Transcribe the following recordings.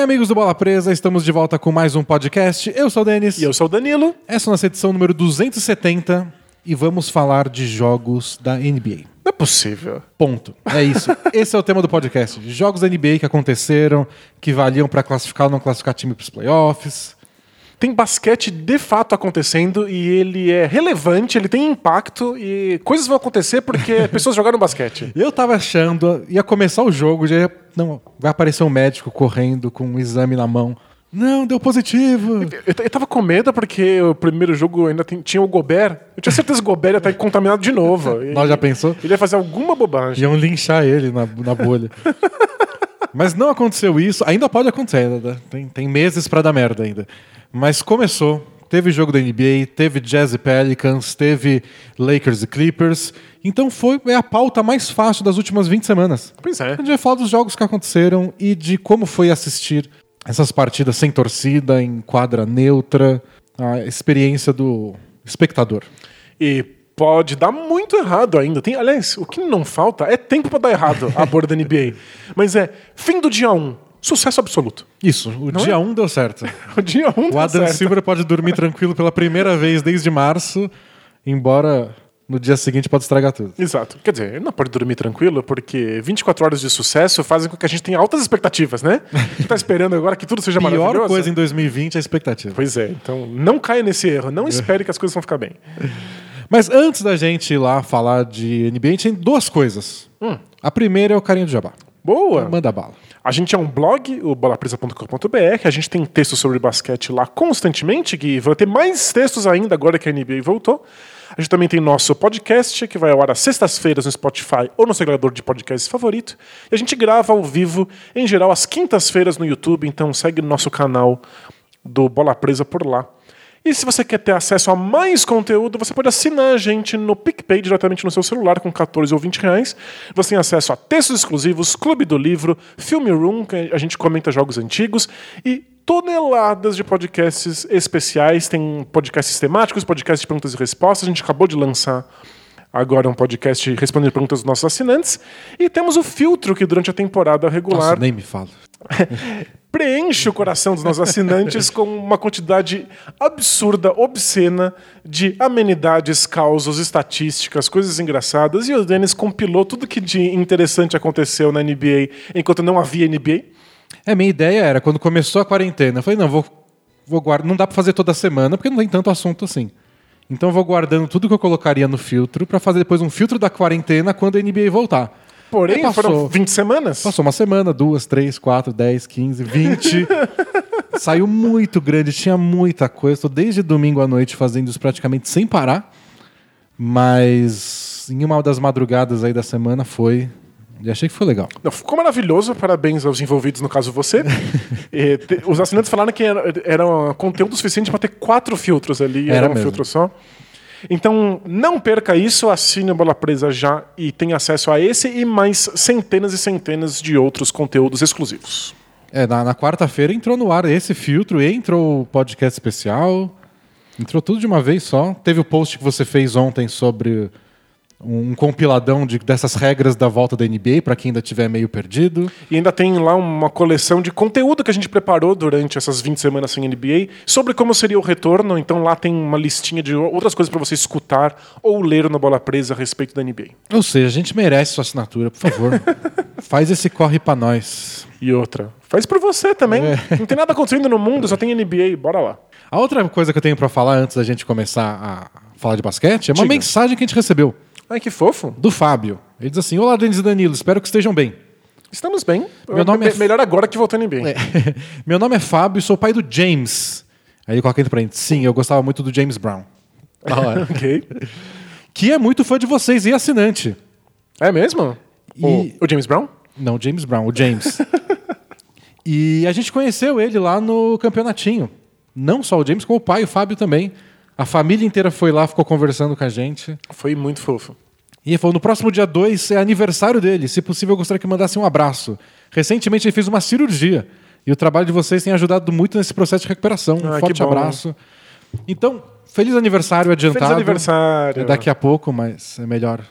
Bem, amigos do Bola Presa, estamos de volta com mais um podcast. Eu sou o Denis. E eu sou o Danilo. Essa é a nossa edição número 270 e vamos falar de jogos da NBA. Não é possível. Ponto. É isso. Esse é o tema do podcast. Jogos da NBA que aconteceram, que valiam para classificar ou não classificar time para os playoffs. Tem basquete de fato acontecendo e ele é relevante, ele tem impacto e coisas vão acontecer porque pessoas jogaram basquete. Eu tava achando, ia começar o jogo, já ia, não, vai aparecer um médico correndo com um exame na mão. Não, deu positivo. Eu, eu tava com medo porque o primeiro jogo ainda tem- tinha o Gobert. Eu tinha certeza que o Gobert ia estar contaminado de novo. Nós já pensou? Ele ia fazer alguma bobagem. Iam linchar ele na, na bolha. Mas não aconteceu isso. Ainda pode acontecer. ainda Tem, tem meses pra dar merda ainda. Mas começou. Teve jogo da NBA, teve Jazz e Pelicans, teve Lakers e Clippers. Então foi é a pauta mais fácil das últimas 20 semanas. Pois é. A gente vai falar dos jogos que aconteceram e de como foi assistir essas partidas sem torcida, em quadra neutra, a experiência do espectador. E pode dar muito errado ainda. Tem, aliás, o que não falta é tempo pra dar errado a borda da NBA. Mas é fim do dia 1, sucesso absoluto. Isso, o Não dia é? 1 deu certo. O dia 1 O tá Adam certo. Silver pode dormir tranquilo pela primeira vez desde março, embora no dia seguinte pode estragar tudo. Exato. Quer dizer, ele não pode dormir tranquilo, porque 24 horas de sucesso fazem com que a gente tenha altas expectativas, né? A gente tá esperando agora que tudo seja Pior maravilhoso. coisa em 2020 é a expectativa. Pois é, então não caia nesse erro, não espere que as coisas vão ficar bem. Mas antes da gente ir lá falar de NBA, a gente tem duas coisas. Hum. A primeira é o carinho do Jabá. Boa! Manda bala. A gente é um blog, o bolapresa.com.br, a gente tem textos sobre basquete lá constantemente, que vai ter mais textos ainda agora que a NBA voltou. A gente também tem nosso podcast, que vai ao ar às sextas-feiras no Spotify ou no seu agregador de podcast favorito. E a gente grava ao vivo, em geral, às quintas-feiras no YouTube, então segue o nosso canal do Bola Presa por lá. E se você quer ter acesso a mais conteúdo, você pode assinar a gente no PicPay diretamente no seu celular com 14 ou 20 reais. Você tem acesso a textos exclusivos, Clube do Livro, Filme Room, que a gente comenta jogos antigos, e toneladas de podcasts especiais. Tem podcasts temáticos, podcasts de perguntas e respostas. A gente acabou de lançar agora um podcast respondendo perguntas dos nossos assinantes. E temos o filtro que durante a temporada regular Nossa, nem me fala. preenche o coração dos nossos assinantes com uma quantidade absurda, obscena de amenidades, causos, estatísticas, coisas engraçadas. E o Denis compilou tudo que de interessante aconteceu na NBA enquanto não havia NBA. É, minha ideia era, quando começou a quarentena, eu falei, não, vou, vou guardar. Não dá pra fazer toda semana, porque não tem tanto assunto assim. Então eu vou guardando tudo que eu colocaria no filtro pra fazer depois um filtro da quarentena quando a NBA voltar. Porém, Aí passou. foram 20 semanas. Passou uma semana, duas, três, quatro, dez, quinze, vinte. Saiu muito grande, tinha muita coisa. Estou desde domingo à noite fazendo isso praticamente sem parar. Mas em uma das madrugadas aí da semana foi. E achei que foi legal. Não, ficou maravilhoso, parabéns aos envolvidos, no caso você. E te- os assinantes falaram que era, era um conteúdo suficiente para ter quatro filtros ali, era, Era um mesmo. filtro só. Então, não perca isso, assine a Bola Presa já e tenha acesso a esse e mais centenas e centenas de outros conteúdos exclusivos. É, na, na quarta-feira entrou no ar esse filtro, entrou o podcast especial. Entrou tudo de uma vez só. Teve o post que você fez ontem sobre um compiladão de, dessas regras da volta da NBA, para quem ainda tiver meio perdido. E ainda tem lá uma coleção de conteúdo que a gente preparou durante essas 20 semanas sem NBA sobre como seria o retorno. Então lá tem uma listinha de outras coisas para você escutar ou ler no Bola Presa a respeito da NBA. Ou seja, a gente merece sua assinatura, por favor. Faz esse corre pra nós. E outra, faz por você também. Não tem nada acontecendo no mundo, só tem NBA, bora lá. A outra coisa que eu tenho pra falar antes da gente começar a falar de basquete é uma Diga. mensagem que a gente recebeu Ai, que fofo. do Fábio. Ele diz assim: Olá, Denis e Danilo, espero que estejam bem. Estamos bem. Meu nome é- Me- Melhor agora que voltou a NBA. Meu nome é Fábio e sou pai do James. Aí ele coloca entre parênteses: Sim, eu gostava muito do James Brown. Hora. ok. que é muito fã de vocês e assinante. É mesmo? E- O, o James Brown? Não, James Brown, o James. e a gente conheceu ele lá no campeonatinho. Não só o James, como o pai, o Fábio também. A família inteira foi lá, ficou conversando com a gente. Foi muito fofo. E ele falou: no próximo dia 2 é aniversário dele. Se possível, eu gostaria que mandasse um abraço. Recentemente ele fez uma cirurgia. E o trabalho de vocês tem ajudado muito nesse processo de recuperação. Um Ah, forte bom. abraço. Então, feliz aniversário adiantado. Feliz aniversário. É daqui a pouco, mas é melhor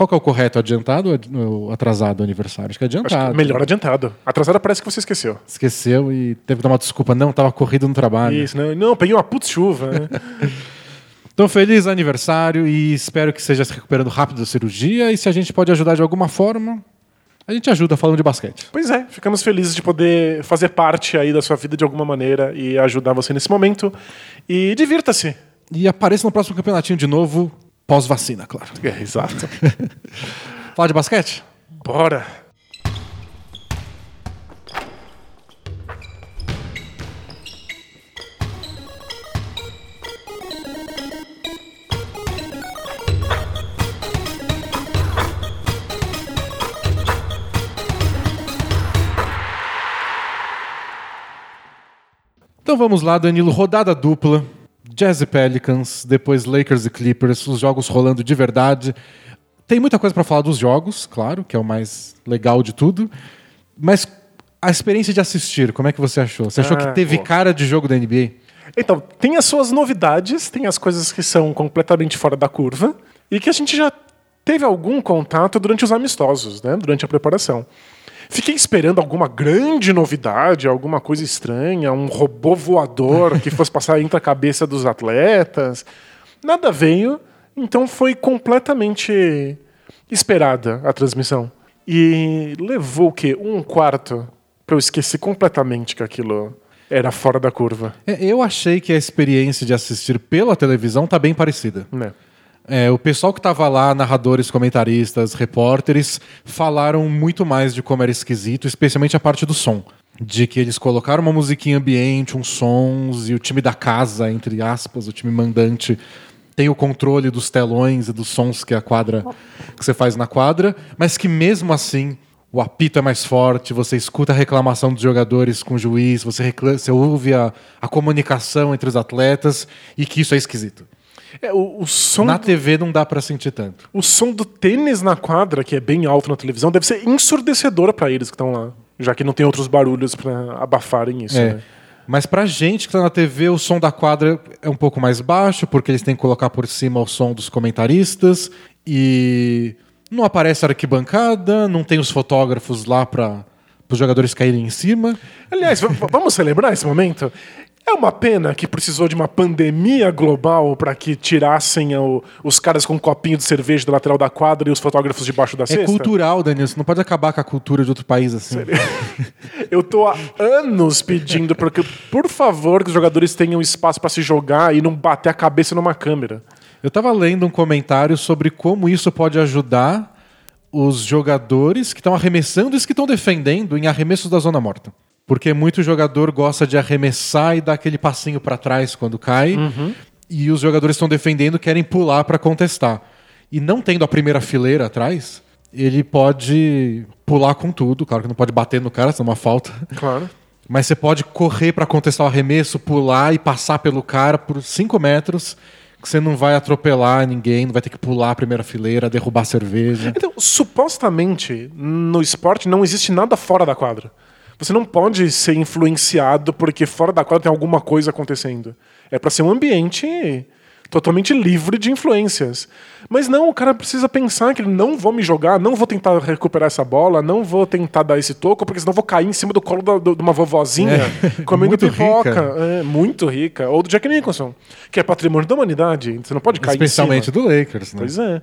Qual que é o correto? Adiantado ou atrasado o aniversário? Acho que é adiantado. Que melhor adiantado. Atrasado parece que você esqueceu. Esqueceu e teve que dar uma desculpa. Não, tava corrido no trabalho. Isso, não, não peguei uma putz chuva. Né? então, feliz aniversário e espero que seja se recuperando rápido da cirurgia. E se a gente pode ajudar de alguma forma, a gente ajuda falando de basquete. Pois é, ficamos felizes de poder fazer parte aí da sua vida de alguma maneira e ajudar você nesse momento. E divirta-se. E apareça no próximo campeonatinho de novo, pós-vacina, claro. É, exato. Falar de basquete? Bora! Então vamos lá, Danilo, rodada dupla. Jazz e Pelicans, depois Lakers e Clippers, os jogos rolando de verdade. Tem muita coisa para falar dos jogos, claro, que é o mais legal de tudo. Mas a experiência de assistir, como é que você achou? Você achou ah, que teve pô. cara de jogo da NBA? Então, tem as suas novidades, tem as coisas que são completamente fora da curva e que a gente já teve algum contato durante os amistosos, né? durante a preparação. Fiquei esperando alguma grande novidade, alguma coisa estranha, um robô voador que fosse passar entre a cabeça dos atletas. Nada veio, então foi completamente esperada a transmissão. E levou o quê? Um quarto para eu esquecer completamente que aquilo era fora da curva. É, eu achei que a experiência de assistir pela televisão tá bem parecida. É. É, o pessoal que estava lá, narradores, comentaristas, repórteres, falaram muito mais de como era esquisito, especialmente a parte do som. De que eles colocaram uma musiquinha ambiente, uns sons, e o time da casa, entre aspas, o time mandante, tem o controle dos telões e dos sons que a quadra que você faz na quadra, mas que mesmo assim o apito é mais forte, você escuta a reclamação dos jogadores com o juiz, você, você ouve a, a comunicação entre os atletas e que isso é esquisito. É, o, o, som na TV não dá para sentir tanto. O som do tênis na quadra, que é bem alto na televisão, deve ser ensurdecedor para eles que estão lá, já que não tem outros barulhos para abafarem isso. É. Né? Mas pra gente que tá na TV, o som da quadra é um pouco mais baixo, porque eles têm que colocar por cima o som dos comentaristas e não aparece a arquibancada, não tem os fotógrafos lá para os jogadores caírem em cima. Aliás, vamos celebrar esse momento? É uma pena que precisou de uma pandemia global para que tirassem o, os caras com um copinho de cerveja do lateral da quadra e os fotógrafos debaixo da é cesta. É cultural, Daniel. Você não pode acabar com a cultura de outro país assim. Eu tô há anos pedindo para que, por favor, que os jogadores tenham espaço para se jogar e não bater a cabeça numa câmera. Eu estava lendo um comentário sobre como isso pode ajudar os jogadores que estão arremessando e os que estão defendendo em arremessos da zona morta. Porque muito jogador gosta de arremessar e dar aquele passinho para trás quando cai. Uhum. E os jogadores estão defendendo querem pular para contestar. E não tendo a primeira fileira atrás, ele pode pular com tudo. Claro que não pode bater no cara, senão é uma falta. Claro. Mas você pode correr para contestar o arremesso, pular e passar pelo cara por 5 metros que você não vai atropelar ninguém, não vai ter que pular a primeira fileira, derrubar cerveja. Então, supostamente, no esporte não existe nada fora da quadra. Você não pode ser influenciado porque fora da quadra tem alguma coisa acontecendo. É para ser um ambiente totalmente livre de influências. Mas não, o cara precisa pensar que não vou me jogar, não vou tentar recuperar essa bola, não vou tentar dar esse toco, porque senão vou cair em cima do colo da, de uma vovozinha é. comendo muito pipoca. Rica. É, muito rica. Ou do Jack Nicholson, que é patrimônio da humanidade. Você não pode cair Especialmente do Lakers, né? Pois é.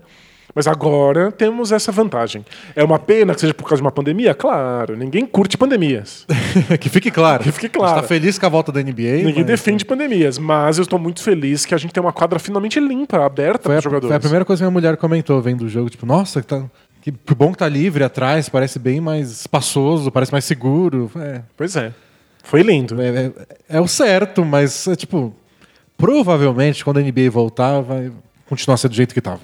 Mas agora temos essa vantagem. É uma pena que seja por causa de uma pandemia? Claro, ninguém curte pandemias. que fique claro. Que fique claro. está feliz com a volta da NBA. Ninguém mas... defende pandemias, mas eu estou muito feliz que a gente tem uma quadra finalmente limpa, aberta para os jogadores. Foi a primeira coisa que minha mulher comentou vendo o jogo, tipo, nossa, que, tá, que bom que tá livre atrás, parece bem mais espaçoso, parece mais seguro. É. Pois é. Foi lindo. É, é, é o certo, mas, é, tipo, provavelmente quando a NBA voltar, vai continuar sendo do jeito que estava.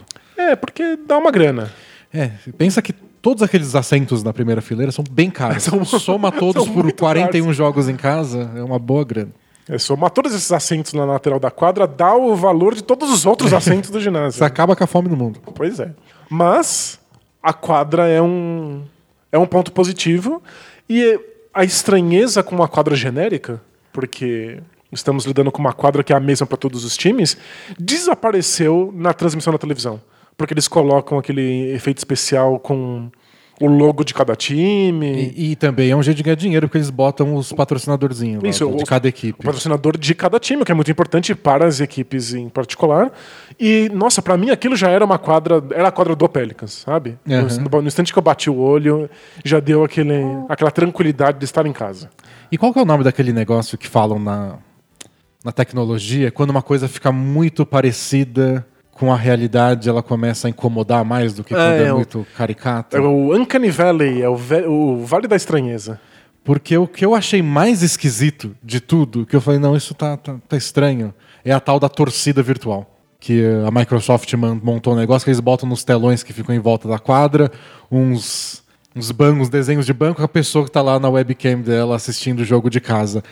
É, porque dá uma grana. É, pensa que todos aqueles assentos na primeira fileira são bem caros. São, Soma todos por 41 caros. jogos em casa, é uma boa grana. É, somar todos esses assentos na lateral da quadra dá o valor de todos os outros assentos do ginásio. Você acaba com a fome no mundo. Pois é. Mas a quadra é um, é um ponto positivo e a estranheza com uma quadra genérica, porque estamos lidando com uma quadra que é a mesma para todos os times, desapareceu na transmissão da televisão. Porque eles colocam aquele efeito especial com o logo de cada time. E, e também é um jeito de ganhar dinheiro, porque eles botam os patrocinadorzinhos lá, Isso, de o- cada equipe. O patrocinador de cada time, o que é muito importante para as equipes em particular. E, nossa, pra mim aquilo já era uma quadra, era a quadra do Pelicans, sabe? No- Aham. No, no instante que eu bati o olho, já deu aquele, aquela tranquilidade de estar em casa. E qual que é o nome daquele negócio que falam na, na tecnologia? Quando uma coisa fica muito parecida com a realidade, ela começa a incomodar mais do que quando é, é o- muito caricata. É o Uncanny Valley, é o, o Vale da Estranheza. Porque o que eu achei mais esquisito de tudo, que eu falei, não, isso tá, tá, tá estranho, é a tal da torcida virtual. Que a Microsoft montou um negócio que eles botam nos telões que ficam em volta da quadra, uns, uns bancos, desenhos de banco, com a pessoa que tá lá na webcam dela assistindo o jogo de casa.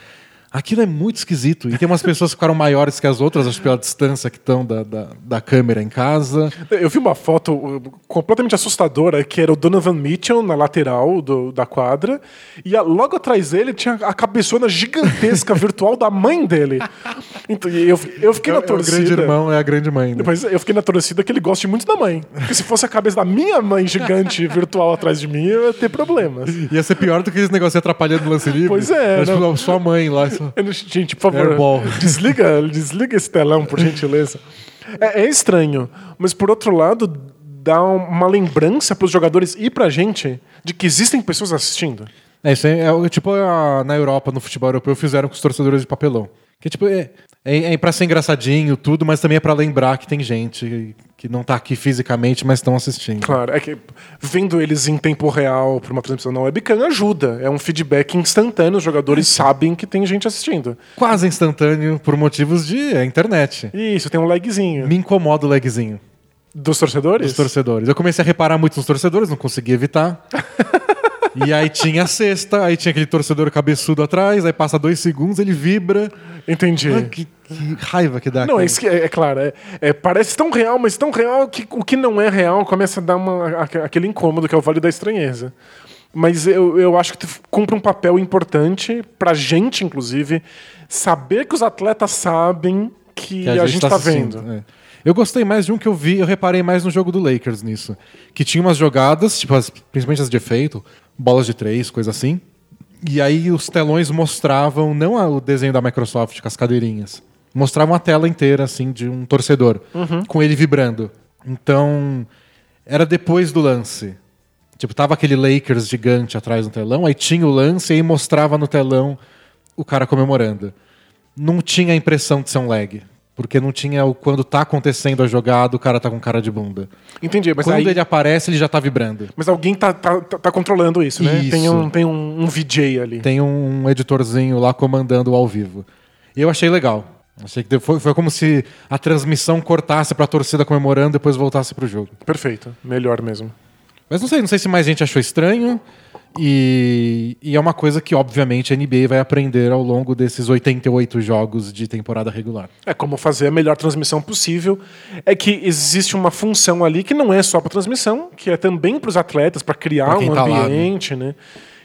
Aquilo é muito esquisito. E tem umas pessoas que ficaram maiores que as outras, acho que pela distância que estão da, da, da câmera em casa. Eu vi uma foto uh, completamente assustadora que era o Donovan Mitchell na lateral do- da quadra e a- logo atrás dele tinha a cabeçona gigantesca virtual da mãe dele. Então, eu, eu fiquei É, na é o torcida. grande irmão, é a grande mãe. né? Mas eu fiquei na torcida que ele goste muito da mãe. Porque se fosse a cabeça da minha mãe gigante virtual atrás de mim, eu ia ter problemas. Ia ser pior do que esse negócio atrapalhando o lance livre. Pois é, tipo, não. sua mãe lá. Gente, por favor, Airball. desliga, desliga esse telão, por gentileza. É, é estranho, mas por outro lado, dá uma lembrança pros jogadores e pra gente de que existem pessoas assistindo. É, isso é, é tipo a- na Europa, no futebol europeu, fizeram com os torcedores de papelão. Que tipo, é, é, é pra ser engraçadinho, tudo, mas também é pra lembrar que tem gente que não tá aqui fisicamente, mas estão assistindo. Claro, é que vendo eles em tempo real por uma transmissão na webcam ajuda. É um feedback instantâneo, os jogadores sabem que tem gente assistindo. Quase instantâneo por motivos de é, internet. Isso, tem um lagzinho. Me incomoda o lagzinho Dos torcedores? dos torcedores. Eu comecei a reparar muito nos torcedores, não consegui evitar. e aí tinha a cesta, aí tinha aquele torcedor cabeçudo atrás, aí passa dois segundos, ele vibra. Entendi. Ah, que, que raiva que dá. Não, cara. é, isso que- é, é claro, é, é, parece tão real, mas tão real que o que não é real começa a dar uma, a- aquele incômodo que é o Vale da Estranheza. Mas eu, eu acho que cumpre um papel importante pra gente, inclusive, saber que os atletas sabem que, que a, gente tá assistindo, vendo. é. Eu gostei mais de um que eu vi, eu reparei mais no jogo do Lakers nisso. Que tinha umas jogadas, tipo, as- principalmente as de efeito, bolas de três, coisa assim. E aí os telões mostravam, não o desenho da Microsoft com as cadeirinhas, mostravam a tela inteira, assim, de um torcedor, com ele vibrando. Então, era depois do lance. Tipo, tava aquele Lakers gigante atrás do telão, aí tinha o lance e aí mostrava no telão o cara comemorando. Não tinha a impressão de ser um lag. Porque não tinha o quando tá acontecendo a jogada, o cara tá com cara de bunda. Entendi, mas quando aí... ele aparece, ele já tá vibrando. Mas alguém tá, tá, tá- tá controlando isso, né? Isso. Tem, um, tem um, um VJ ali. Tem um editorzinho lá comandando ao vivo. E eu achei legal. Achei que foi, foi como se a transmissão cortasse pra torcida comemorando e depois voltasse pro jogo. Perfeito. Melhor mesmo. Mas não sei, não sei se mais gente achou estranho. E, e é uma coisa que, obviamente, a NBA vai aprender ao longo desses 88 jogos de temporada regular. É como fazer a melhor transmissão possível. É que existe uma função ali que não é só para transmissão, que é também para os atletas, para criar um tá lá, né? ambiente, né?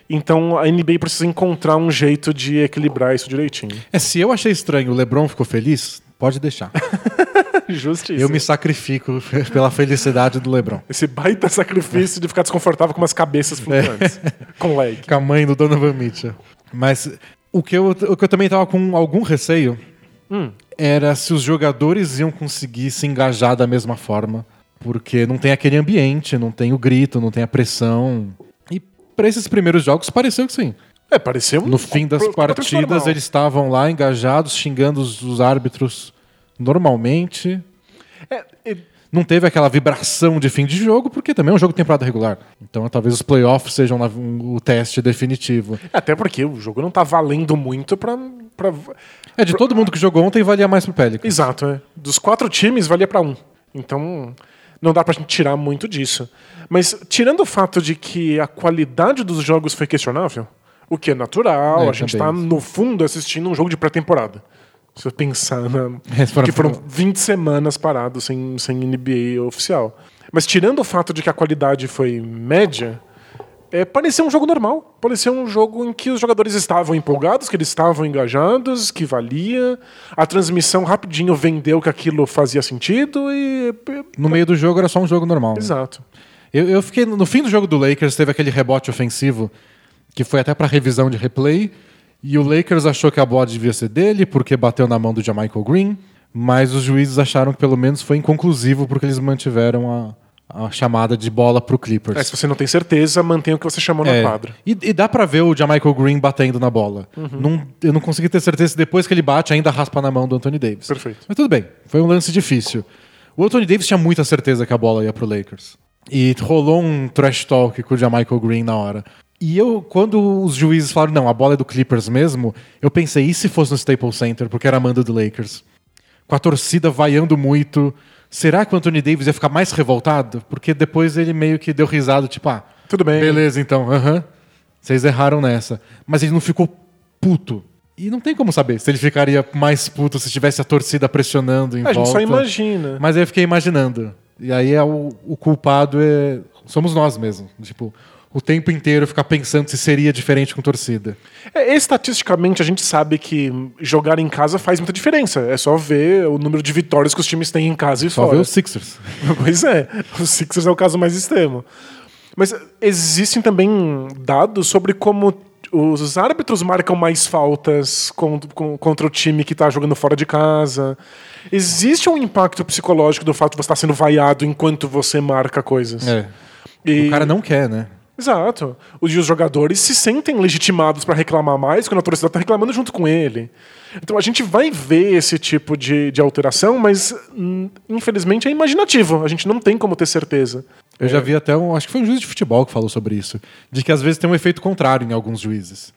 Então a NBA precisa encontrar um jeito de equilibrar isso direitinho. É, se eu achei estranho, o LeBron ficou feliz, pode deixar. Justíssimo. Eu me sacrifico pela felicidade do LeBron. Esse baita sacrifício de ficar desconfortável com umas cabeças flutuantes. Com lag. Com a mãe do Donovan Mitchell. Mas o que eu, o que eu também tava com algum receio era se os jogadores iam conseguir se engajar da mesma forma. Porque não tem aquele ambiente, não tem o grito, não tem a pressão. E pra esses primeiros jogos pareceu que sim. É, pareceu. No fim das partidas, eles estavam lá engajados, xingando os, os árbitros normalmente. É, é, Não teve aquela vibração de fim de jogo, porque também é um jogo de temporada regular. Então talvez os playoffs sejam um- o teste definitivo. até porque o jogo não tá valendo muito pra. pra... É, de todo mundo que jogou ontem, valia mais pro Pelicans. Exato, é. Dos quatro times, valia pra um. Então, não dá pra gente tirar muito disso. Mas, tirando o fato de que a qualidade dos jogos foi questionável, o que é natural, É, a gente também. tá, no fundo, assistindo um jogo de pré-temporada. Se você pensar na... Foram- que foram 20 semanas parados sem, sem NBA oficial. Mas tirando o fato de que a qualidade foi média, é, parecia um jogo normal. Parecia um jogo em que os jogadores estavam empolgados, que eles estavam engajados, que valia. A transmissão rapidinho vendeu que aquilo fazia sentido e. No meio do jogo era só um jogo normal. né? Exato. Eu, eu fiquei. No fim do jogo do Lakers, teve aquele rebote ofensivo que foi até pra revisão de replay. E o Lakers achou que a bola devia ser dele porque bateu na mão do Jamichael Green. Mas os juízes acharam que pelo menos foi inconclusivo porque eles mantiveram a, a chamada de bola pro Clippers. É, se você não tem certeza, mantenha o que você chamou É, na quadra. E, e dá pra ver o Jamichael Green batendo na bola. Não- eu não consegui ter certeza se depois que ele bate ainda raspa na mão do Anthony Davis. Perfeito. Mas tudo bem, foi um lance difícil. O Anthony Davis tinha muita certeza que a bola ia pro Lakers. E rolou um trash talk com o Jamichael Green na hora. E eu, quando os juízes falaram, não, a bola é do Clippers mesmo, eu pensei, e se fosse no Staples Center, porque era a manda do Lakers? Com a torcida vaiando muito, será que o Anthony Davis ia ficar mais revoltado? Porque depois ele meio que deu risada, tipo, ah, Tudo bem. Beleza, então. Aham. Vocês erraram nessa. Mas ele não ficou puto. E não tem como saber se ele ficaria mais puto se tivesse a torcida pressionando em A gente volta. só imagina. Mas aí eu fiquei imaginando. E aí é o, o culpado é somos nós mesmo. Tipo, o tempo inteiro ficar pensando se seria diferente com torcida. É, estatisticamente, a gente sabe que jogar em casa faz muita diferença. É só ver o número de vitórias que os times têm em casa e Só fora. ver os Sixers. Pois é, o Sixers é o caso mais extremo. Mas existem também dados sobre como os árbitros marcam mais faltas con- con- contra o time que está jogando fora de casa. Existe um impacto psicológico do fato de você estar sendo vaiado enquanto você marca coisas. É. E- O cara não quer, né? Exato. Os, os jogadores se sentem legitimados para reclamar mais quando a torcida está reclamando junto com ele. Então a gente vai ver esse tipo de, de alteração, mas hum, infelizmente é imaginativo. A gente não tem como ter certeza. Eu já vi até um. Acho que foi um juiz de futebol que falou sobre isso. De que às vezes tem um efeito contrário em alguns juízes.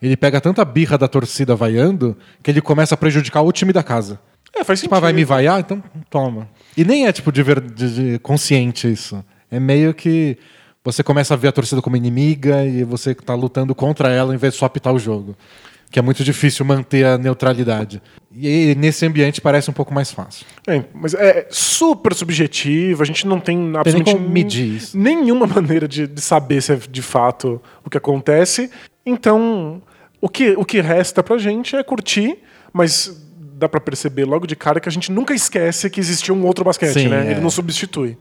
Ele pega tanta birra da torcida vaiando que ele começa a prejudicar o time da casa. É, faz Tipo, sentido. ah, vai me vaiar? Então toma. E nem é tipo de, ver- de- de consciente isso. É meio que você começa a ver a torcida como inimiga e você tá lutando contra ela em vez de só apitar o jogo. Que é muito difícil manter a neutralidade. E nesse ambiente parece um pouco mais fácil. É, mas é super subjetivo, a gente não tem Tem absolutamente como medir isso. nenhuma maneira de, de saber se é de fato o que acontece. Então, o que, o que resta pra gente é curtir, mas dá pra perceber logo de cara que a gente nunca esquece que existia um outro basquete, Sim, né? é. Ele não substitui.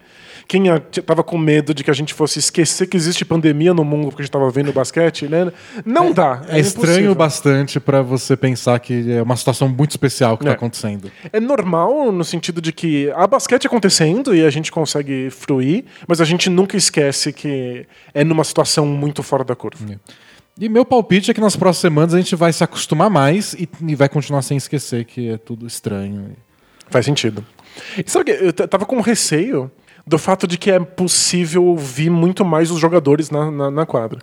Quem a- t- tava com medo de que a gente fosse esquecer que existe pandemia no mundo porque a gente tava vendo basquete, né? Não dá. É, estranho impossível. bastante pra você pensar que é uma situação muito especial que É. tá acontecendo. É normal no sentido de que há basquete acontecendo e a gente consegue fruir, mas a gente nunca esquece que é numa situação muito fora da curva. E meu palpite é que nas próximas semanas a gente vai se acostumar mais e, e vai continuar sem esquecer que é tudo estranho. Faz sentido. E sabe que eu tava com receio do fato de que é possível ouvir muito mais os jogadores na, na, na quadra.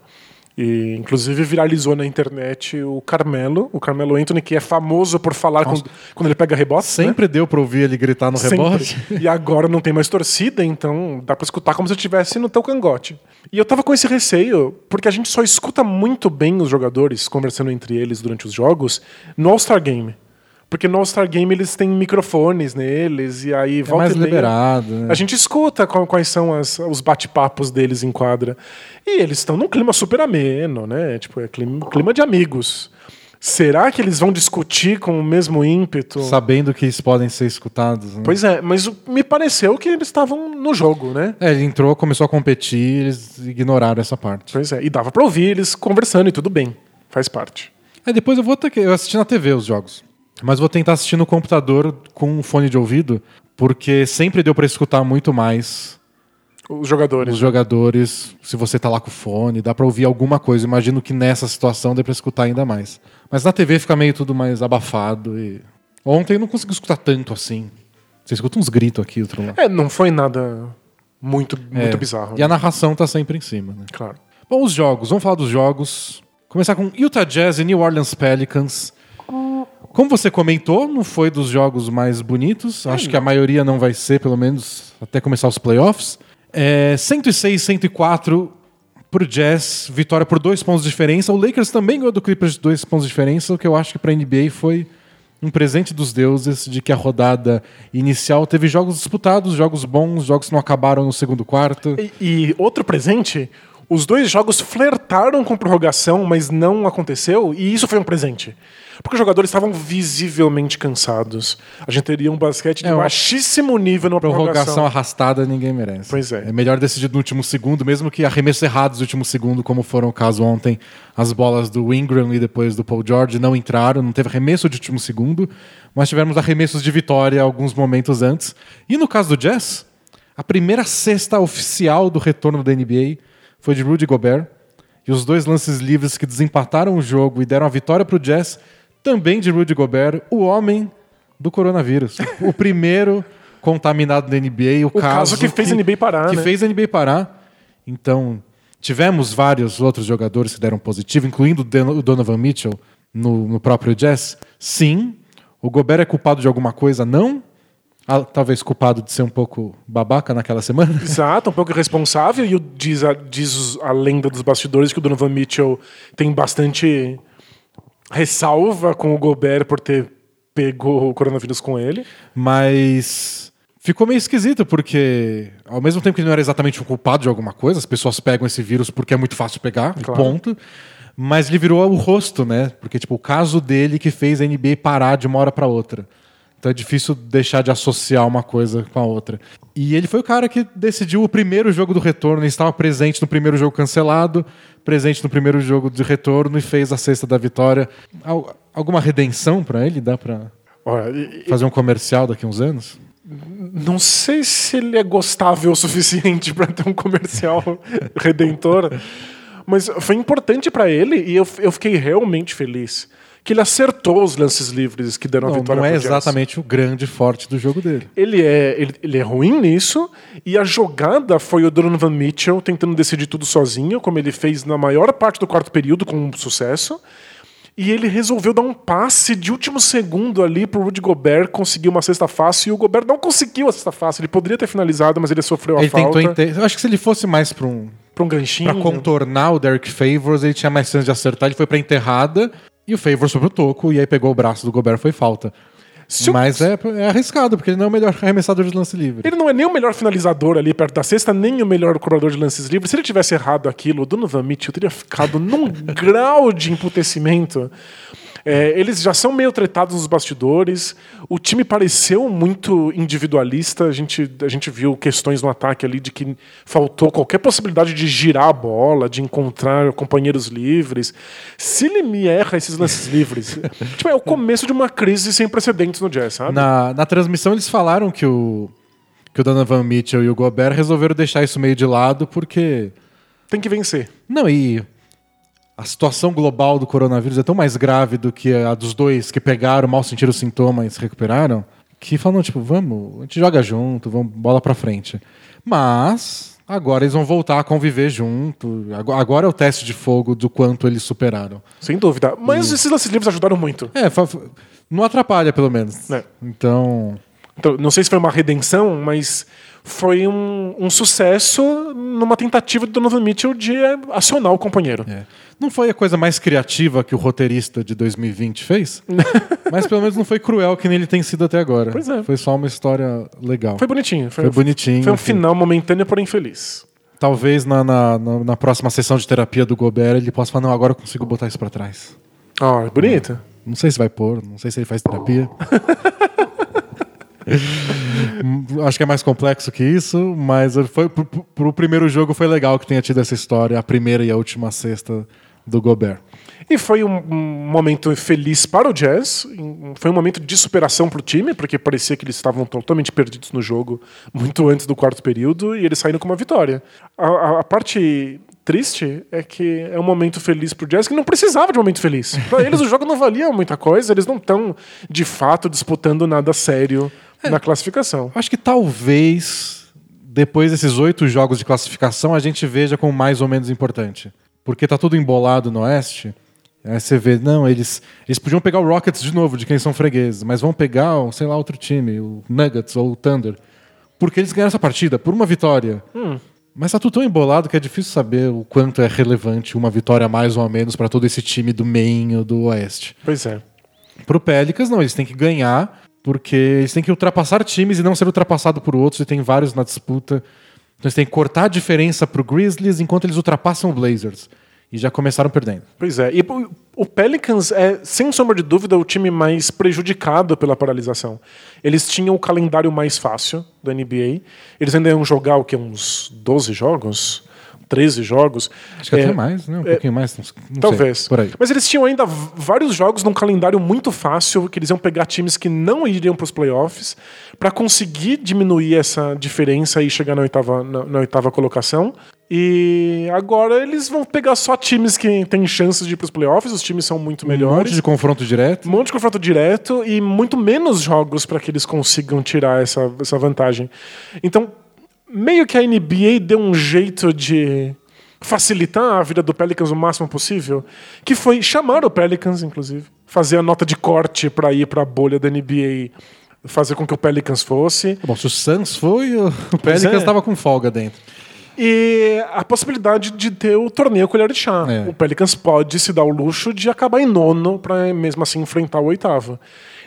E, inclusive, viralizou na internet o Carmelo, o Carmelo Anthony, que é famoso por falar quando, quando ele pega rebote. né? Sempre deu pra ouvir ele gritar no rebote. E agora não tem mais torcida, então dá pra escutar como se eu estivesse no teu cangote. E eu tava com esse receio, porque a gente só escuta muito bem os jogadores conversando entre eles durante os jogos no All-Star Game. Porque no All-Star Game eles têm microfones neles, e aí É volta mais e meia, liberado. né? A gente escuta quais são as- os bate-papos deles em quadra. E eles estão num clima super ameno, né? Tipo, é clima, clima de amigos. Será que eles vão discutir com o mesmo ímpeto? Sabendo que eles podem ser escutados. né? Pois é, mas me pareceu que eles estavam no jogo, né? É, ele entrou, começou a competir, eles ignoraram essa parte. Pois é, e dava pra ouvir eles conversando e tudo bem, faz parte. Aí depois eu vou ter que. Eu assisti na TV os jogos. Mas vou tentar assistir no computador com um fone de ouvido, porque sempre deu pra escutar muito mais Os jogadores. os jogadores. Se você tá lá com o fone, dá pra ouvir alguma coisa. Imagino que nessa situação dê pra escutar ainda mais. Mas na TV fica meio tudo mais abafado e. Ontem eu não consegui escutar tanto assim. Você escuta uns gritos aqui, outro lá. É, não foi nada muito, muito É. bizarro. E a né? narração tá sempre em cima, né? Claro. Bom, os jogos. Vamos falar dos jogos. Começar com Utah Jazz e New Orleans Pelicans. Como você comentou, não foi dos jogos mais bonitos. Acho que a maioria não vai ser, pelo menos até começar os playoffs. É, 106, 104 pro Jazz, vitória por dois pontos de diferença. O Lakers também ganhou do Clippers de dois pontos de diferença, o que eu acho que pra NBA foi um presente dos deuses de que a rodada inicial teve jogos disputados, jogos bons, jogos que não acabaram no segundo quarto. E, e outro presente, Os dois jogos flertaram com prorrogação, mas não aconteceu, e isso foi um presente. Porque os jogadores estavam visivelmente cansados. A gente teria um basquete de É, baixíssimo nível na Prorrogação prorrogação. arrastada ninguém merece. Pois é. É melhor decidir no último segundo, mesmo que arremessos errados no último segundo, como foram o caso ontem. As bolas do Ingram e depois do Paul George não entraram, não teve arremesso de último segundo, mas tivemos arremessos de vitória alguns momentos antes. E no caso do Jazz, a primeira cesta oficial do retorno da NBA foi de Rudy Gobert. E os dois lances livres que desempataram o jogo e deram a vitória para o Jazz, também de Rudy Gobert, o homem do coronavírus. O primeiro contaminado da NBA, o, O caso que fez a NBA parar, que né? fez a NBA parar. Então, tivemos vários outros jogadores que deram positivo, incluindo o Donovan Mitchell no, no próprio Jazz. Sim, o Gobert é culpado de alguma coisa? Não. Ah, talvez culpado de ser um pouco babaca naquela semana. Exato, um pouco irresponsável. E diz a, diz a lenda dos bastidores que o Donovan Mitchell tem bastante ressalva com o Gobert por ter pego o coronavírus com ele. Mas ficou meio esquisito, porque ao mesmo tempo que ele não era exatamente o culpado de alguma coisa, as pessoas pegam esse vírus porque é muito fácil pegar, Claro. ponto. Mas ele virou o rosto, né? Porque, tipo, o caso dele que fez a NBA parar de uma hora para outra. Então é difícil deixar de associar uma coisa com a outra. E ele foi o cara que decidiu o primeiro jogo do retorno, ele estava presente no primeiro jogo cancelado, presente no primeiro jogo de retorno e fez a cesta da vitória. Al- alguma redenção para ele? Dá para fazer um comercial daqui a uns anos? não sei se ele é gostável o suficiente para ter um comercial redentor, mas foi importante para ele e eu, eu fiquei realmente feliz que ele acertou os lances livres que deram a Não, vitória não é exatamente o grande forte do jogo dele. Ele é, ele, ele é ruim nisso, e a jogada foi o Donovan Mitchell tentando decidir tudo sozinho, como ele fez na maior parte do quarto período, com sucesso. E ele resolveu dar um passe de último segundo ali pro Rudy Gobert conseguir uma cesta fácil, e o Gobert não conseguiu a cesta fácil. Ele poderia ter finalizado, mas ele sofreu a Ele falta tentou. Eu acho que se ele fosse mais pra um. pra um ganchinho. Pra contornar o Derek Favors, ele tinha mais chance de acertar. Ele foi pra enterrada e o Favors foi pro toco, e aí pegou o braço do Gobert foi falta. Se o- Mas é, é arriscado, porque ele não é o melhor arremessador de lance livre. Ele não é nem o melhor finalizador ali perto da cesta, nem o melhor cobrador de lances livres. Se ele tivesse errado aquilo, o Donovan Mitchell teria ficado num grau de emputecimento. É, eles já são meio tretados nos bastidores. O time pareceu muito individualista. A gente, a gente viu questões no ataque ali de que faltou qualquer possibilidade de girar a bola, de encontrar companheiros livres. Se ele me erra esses lances livres, tipo, é o começo de uma crise sem precedentes no Jazz, sabe? Na, na transmissão eles falaram que o, que o Donovan Mitchell e o Gobert resolveram deixar isso meio de lado, porque. Tem que vencer. Não, e a situação global do coronavírus é tão mais grave do que a dos dois que pegaram, mal sentiram os sintomas e se recuperaram, que falam, tipo, vamos, a gente joga junto, vamos bola pra frente. Mas agora eles vão voltar a conviver junto. Ago- Agora é o teste de fogo do quanto eles superaram. Sem dúvida. Mas esses lances livres ajudaram muito. É, não atrapalha, pelo menos. É. Então. Então, não sei se foi uma redenção, mas foi um, um sucesso numa tentativa do Donovan Mitchell de acionar o companheiro. é. Não foi a coisa mais criativa que o roteirista de 2020 fez, mas pelo menos não foi cruel que nem ele tem sido até agora. Pois é. Foi só uma história legal. Foi bonitinho. Foi, Foi bonitinho, Foi um final momentâneo, porém feliz. Talvez na, na, na- na próxima sessão de terapia do Gobert ele possa falar: não, agora eu consigo botar isso pra trás. Ah, bonito. Não sei se vai pôr, não sei se ele faz terapia. Acho que é mais complexo que isso, mas foi pro- pro primeiro jogo foi legal que tenha tido essa história, a primeira e a última sexta do Gobert. E foi um, um momento feliz para o Jazz. Foi um momento de superação para o time, porque parecia que eles estavam totalmente perdidos no jogo muito antes do quarto período e eles saíram com uma vitória. A, a- a parte triste é que é um momento feliz para o Jazz que não precisava de um momento feliz. Para eles o jogo não valia muita coisa, eles não estão de fato disputando nada sério na classificação. Acho que talvez, depois desses oito jogos de classificação, a gente veja como mais ou menos importante. Porque tá tudo embolado no Oeste. Aí você vê, não, eles, eles podiam pegar o Rockets de novo, de quem são fregueses, mas vão pegar, sei lá, outro time, o Nuggets ou o Thunder. Porque eles ganharam essa partida por uma vitória. Mas tá tudo tão embolado que é difícil saber o quanto é relevante uma vitória a mais ou a menos para todo esse time do Maine ou do Oeste. Pois é. Pro Pelicans, não, eles têm que ganhar, porque eles têm que ultrapassar times e não ser ultrapassado por outros, e tem vários na disputa. Então eles têm que cortar a diferença pro Grizzlies enquanto eles ultrapassam o Blazers. E já começaram perdendo. Pois é. E o- o Pelicans é, sem sombra de dúvida, o time mais prejudicado pela paralisação. Eles tinham o calendário mais fácil da NBA. Eles ainda iam jogar o que? Uns 12 jogos? 13 jogos? Acho que É, até mais, né? Um é, pouquinho mais. Não sei, Talvez. por aí. Mas eles tinham ainda vários jogos num calendário muito fácil, que eles iam pegar times que não iriam para os playoffs, para conseguir diminuir essa diferença e chegar na oitava, na, na oitava colocação. E agora eles vão pegar só times que têm chances de ir para os playoffs, os times são muito Um melhores. monte de confronto direto. Um monte de confronto direto e muito menos jogos para que eles consigam tirar essa, essa vantagem. Então, meio que a NBA deu um jeito de facilitar a vida do Pelicans o máximo possível, que foi chamar o Pelicans, inclusive, fazer a nota de corte para ir para a bolha da NBA, fazer com que o Pelicans fosse. Bom, se o Suns foi, o Pelicans é. estava com folga dentro. E a possibilidade de ter o torneio colher de chá. É. O Pelicans pode se dar o luxo de acabar em nono para mesmo assim enfrentar o oitavo.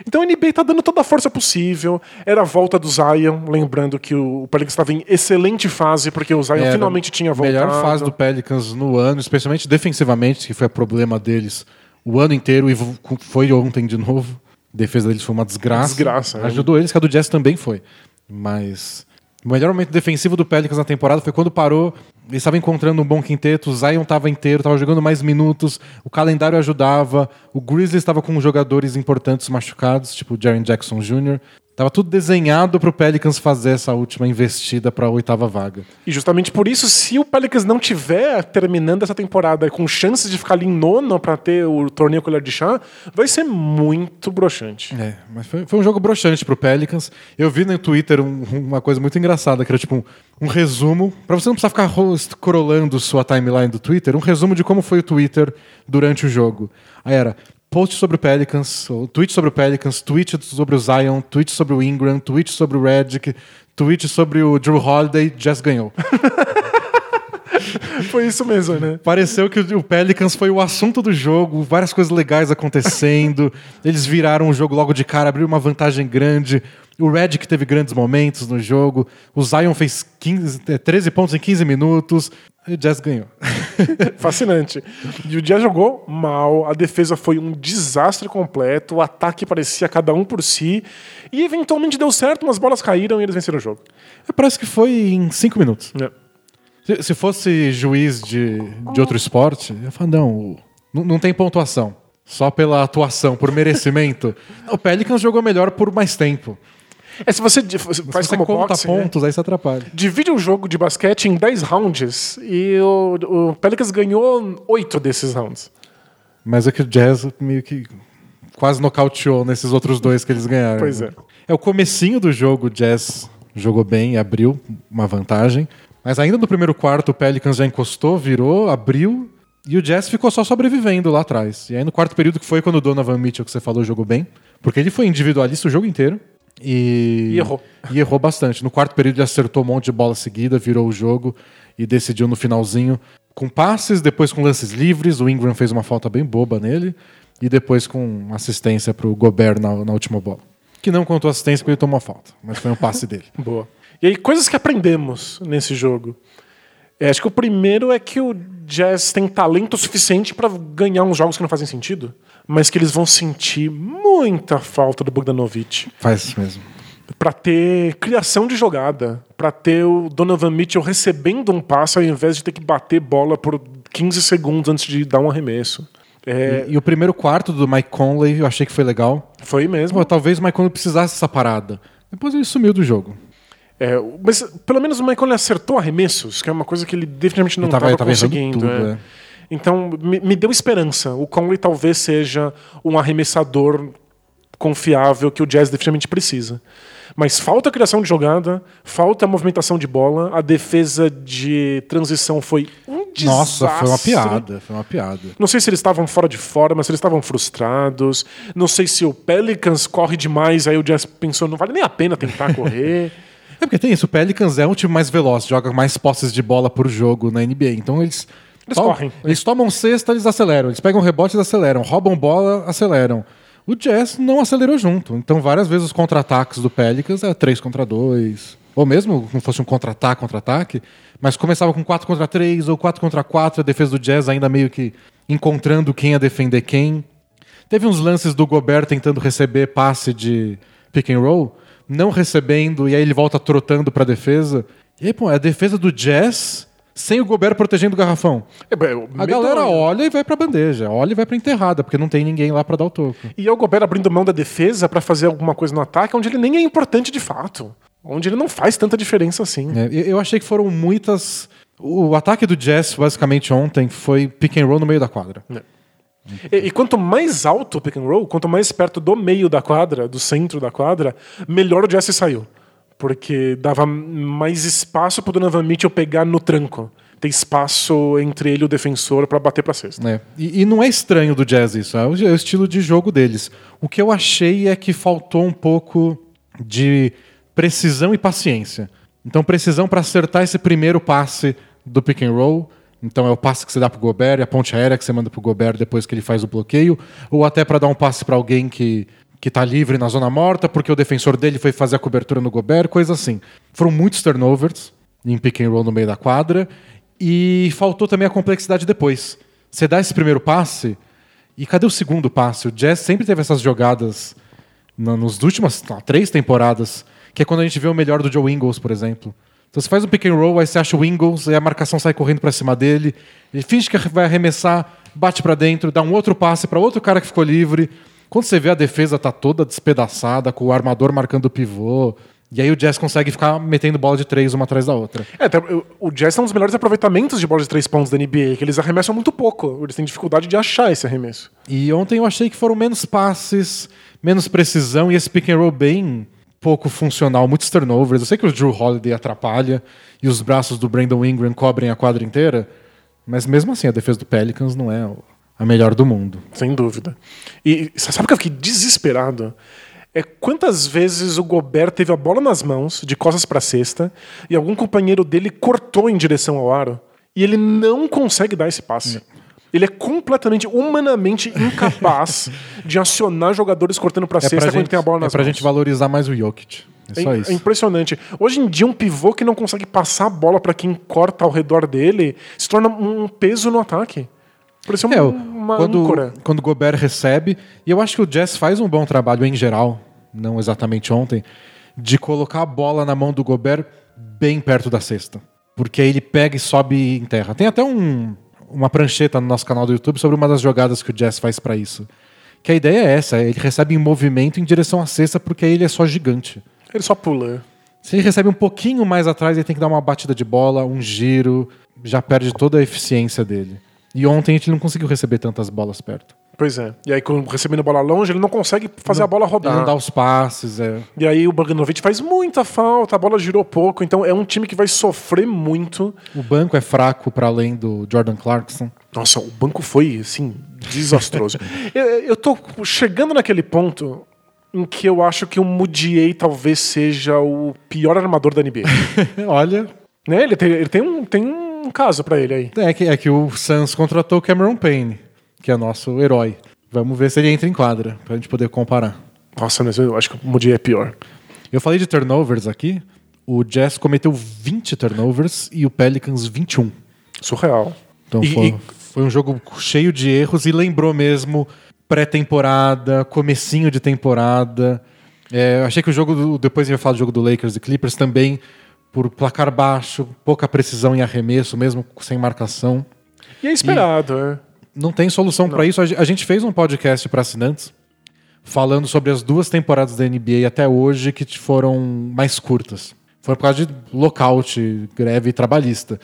Então a NBA tá dando toda a força possível. Era a volta do Zion, lembrando que o Pelicans estava em excelente fase porque o Zion Era finalmente tinha a voltado. melhor fase do Pelicans no ano, especialmente defensivamente, que foi o problema deles o ano inteiro e foi ontem de novo. A defesa deles foi uma desgraça. Desgraça, é. Ajudou eles, que a do Jazz também foi. Mas o melhor momento defensivo do Pelicans na temporada foi quando parou. Eles estavam encontrando um bom quinteto, o Zion estava inteiro, estava jogando mais minutos, o calendário ajudava, o Grizzlies estava com jogadores importantes machucados, tipo o Jaren Jackson Jr. Tava tudo desenhado pro Pelicans fazer essa última investida para a oitava vaga. E justamente por isso, se o Pelicans não tiver terminando essa temporada com chances de ficar ali em nono para ter o torneio colher de chá, vai ser muito broxante. É, mas foi, foi um jogo broxante pro Pelicans. Eu vi no Twitter um- uma coisa muito engraçada, que era tipo um, um resumo, pra você não precisar ficar ro- scrollando sua timeline do Twitter, um resumo de como foi o Twitter durante o jogo. Aí era post sobre o Pelicans, tweet sobre o Pelicans, tweet sobre o Zion, tweet sobre o Ingram, tweet sobre o Redick, tweet sobre o Drew Holiday, Jazz ganhou. Foi isso mesmo, né? Pareceu que o Pelicans foi o assunto do jogo, várias coisas legais acontecendo. Eles viraram o jogo logo de cara, abriram uma vantagem grande. O Redick teve grandes momentos no jogo. O Zion fez 15, eh, 13 pontos em 15 minutos. E o Jazz ganhou. Fascinante. E o Jazz jogou mal, a defesa foi um desastre completo, o ataque parecia cada um por si, e eventualmente deu certo, umas bolas caíram e eles venceram o jogo. Parece que foi em 5 minutos. É. Se, se fosse juiz de, de outro esporte, eu ia falar, não, o- não, não tem pontuação. Só pela atuação, por merecimento. o Pelicans jogou melhor por mais tempo. É, se você di- faz Se você como conta boxe, né? pontos, aí você atrapalha. divide um jogo de basquete em 10 rounds e o, o Pelicans ganhou 8 desses rounds. Mas é que o Jazz meio que quase nocauteou nesses outros dois que eles ganharam. Pois né? é. É o comecinho do jogo, o Jazz jogou bem, abriu uma vantagem. Mas ainda no primeiro quarto, o Pelicans já encostou, virou, abriu. E o Jazz ficou só sobrevivendo lá atrás. E aí no quarto período, que foi quando o Donovan Mitchell, que você falou, jogou bem. Porque ele foi individualista o jogo inteiro. E, E errou. E errou bastante. No quarto período ele acertou um monte de bola seguida, virou o jogo e decidiu no finalzinho com passes, depois com lances livres. O Ingram fez uma falta bem boba nele. E depois com assistência pro Gobert na, na última bola. Que não contou assistência porque ele tomou a falta, mas foi um passe dele. Boa. E aí, coisas que aprendemos nesse jogo. É, acho que o primeiro é que o Jazz tem talento suficiente para ganhar uns jogos que não fazem sentido, mas que eles vão sentir muita falta do Bogdanovich. Faz mesmo. Pra ter criação de jogada, pra ter o Donovan Mitchell recebendo um passe ao invés de ter que bater bola por 15 segundos antes de dar um arremesso. É, E, e o primeiro quarto do Mike Conley eu achei que foi legal. foi mesmo. Pô, talvez o Mike Conley precisasse dessa parada. Depois ele sumiu do jogo. É, mas pelo menos o Michael arcertou arremessos, que é uma coisa que ele definitivamente não estava conseguindo. tudo, é. Então me, me deu esperança. O Conley talvez seja um arremessador confiável que o Jazz definitivamente precisa. Mas falta criação de jogada, falta movimentação de bola, a defesa de transição foi um desastre. Nossa, foi uma piada. Foi uma piada. Não sei se eles estavam fora de forma, se eles estavam frustrados. Não sei se o Pelicans corre demais, aí o Jazz pensou, não vale nem a pena tentar correr. É porque tem isso, o Pelicans é um time mais veloz, joga mais posses de bola por jogo na NBA. Então eles. Eles tom- correm. Eles tomam cesta, eles aceleram. Eles pegam rebote, eles aceleram. Roubam bola, aceleram. O Jazz não acelerou junto. Então várias vezes os contra-ataques do Pelicans é 3 contra 2. ou mesmo como fosse um contra-ataque, contra-ataque, mas começava com 4 contra 3 ou 4 contra 4, a defesa do Jazz ainda meio que encontrando quem ia defender quem. Teve uns lances do Gobert tentando receber passe de pick and roll, não recebendo, e aí ele volta trotando para a defesa. E aí, pô, é a defesa do Jazz sem o Gobert protegendo o garrafão. É, A galera olha e vai pra bandeja, olha e vai pra enterrada, porque não tem ninguém lá pra dar o toco. E é o Gobert abrindo mão da defesa pra fazer alguma coisa no ataque, onde ele nem é importante de fato. Onde ele não faz tanta diferença assim. É, eu achei que foram muitas. O ataque do Jazz, basicamente, ontem foi pick and roll no meio da quadra. E, e quanto mais alto o pick and roll, quanto mais perto do meio da quadra, do centro da quadra, melhor o Jesse saiu. Porque dava mais espaço pro Donovan Mitchell pegar no tranco. Tem espaço entre ele e o defensor pra bater pra cesta. É. E, e não é estranho do Jazz isso, é o, é o estilo de jogo deles. O que eu achei é que faltou um pouco de precisão e paciência. Então, precisão para acertar esse primeiro passe do pick and roll. Então, é o passe que você dá pro Gobert, e a ponte aérea que você manda pro Gobert depois que ele faz o bloqueio, ou até para dar um passe para alguém que que tá livre na zona morta, porque o defensor dele foi fazer a cobertura no Gobert, coisa assim. Foram muitos turnovers em pick and roll no meio da quadra, e faltou também a complexidade depois. Você dá esse primeiro passe, e cadê o segundo passe? O Jazz sempre teve essas jogadas na, nos últimas sei lá, três temporadas, que é quando a gente vê o melhor do Joe Ingles, por exemplo. Então você faz um pick and roll, aí você acha o Ingles, aí a marcação sai correndo pra cima dele, ele finge que vai arremessar, bate pra dentro, dá um outro passe pra outro cara que ficou livre. Quando você vê a defesa tá toda despedaçada, com o armador marcando o pivô, e aí o Jazz consegue ficar metendo bola de três uma atrás da outra. É, o- Jazz tem um dos melhores aproveitamentos de bola de três pontos da NBA, que eles arremessam muito pouco. Eles têm dificuldade de achar esse arremesso. E ontem eu achei que foram menos passes, menos precisão e esse pick and roll bem pouco funcional, muitos turnovers. Eu sei que o Drew Holiday atrapalha e os braços do Brandon Ingram cobrem a quadra inteira, mas mesmo assim a defesa do Pelicans não é a melhor do mundo. Sem dúvida. E sabe que eu fiquei desesperado? É quantas vezes o Gobert teve a bola nas mãos, de costas pra cesta, e algum companheiro dele cortou em direção ao aro, e ele não consegue dar esse passe. Ele é completamente, humanamente incapaz de acionar jogadores cortando pra É cesta pra, quando gente, tem a bola é nas pra mãos. gente valorizar mais o Jokic. É só É, isso. é impressionante. Hoje em dia, um pivô que não consegue passar a bola pra quem corta ao redor dele se torna um peso no ataque. Parece É, o- uma quando, âncora. quando o Gobert recebe, e eu acho que o Jazz faz um bom trabalho em geral, não exatamente ontem, de colocar a bola na mão do Gobert bem perto da cesta. Porque aí ele pega e sobe em terra. Tem até um- uma prancheta no nosso canal do YouTube sobre uma das jogadas que o Jazz faz pra isso. Que a ideia é essa, ele recebe em movimento em direção à cesta porque aí ele é só gigante. Ele só pula. Se ele recebe um pouquinho mais atrás, ele tem que dar uma batida de bola, um giro, já perde toda a eficiência dele. E ontem a gente não conseguiu receber tantas bolas perto. Pois é. E aí, quando recebendo a bola longe, ele não consegue fazer a bola rodar. não dá os passes, é. E aí o Bogdanovic faz muita falta, a bola girou pouco, então é um time que vai sofrer muito. O banco é fraco para além do Jordan Clarkson. Nossa, o banco foi, assim, desastroso. eu, eu tô chegando naquele ponto em que eu acho que o Mudiay talvez seja o pior armador da NBA. Olha, né? Ele, tem, ele tem, um, tem um caso pra ele aí. é que, é que o Suns contratou o Cameron Payne, que é nosso herói. Vamos ver se ele entra em quadra, pra gente poder comparar. Nossa, mas eu acho que o Mudiay é pior. Eu falei de turnovers aqui. O Jazz cometeu 20 turnovers e o Pelicans 21. Surreal. Então E- foi, e- foi um jogo cheio de erros e lembrou mesmo pré-temporada, comecinho de temporada. É, eu achei que o jogo, do, depois a gente vai falar do jogo do Lakers e Clippers também, por placar baixo, pouca precisão em arremesso, mesmo sem marcação. E é esperado, é. Não tem solução para isso. A ge- a gente fez um podcast para assinantes falando sobre as duas temporadas da NBA até hoje que foram mais curtas. Foi por causa de lockout, greve trabalhista.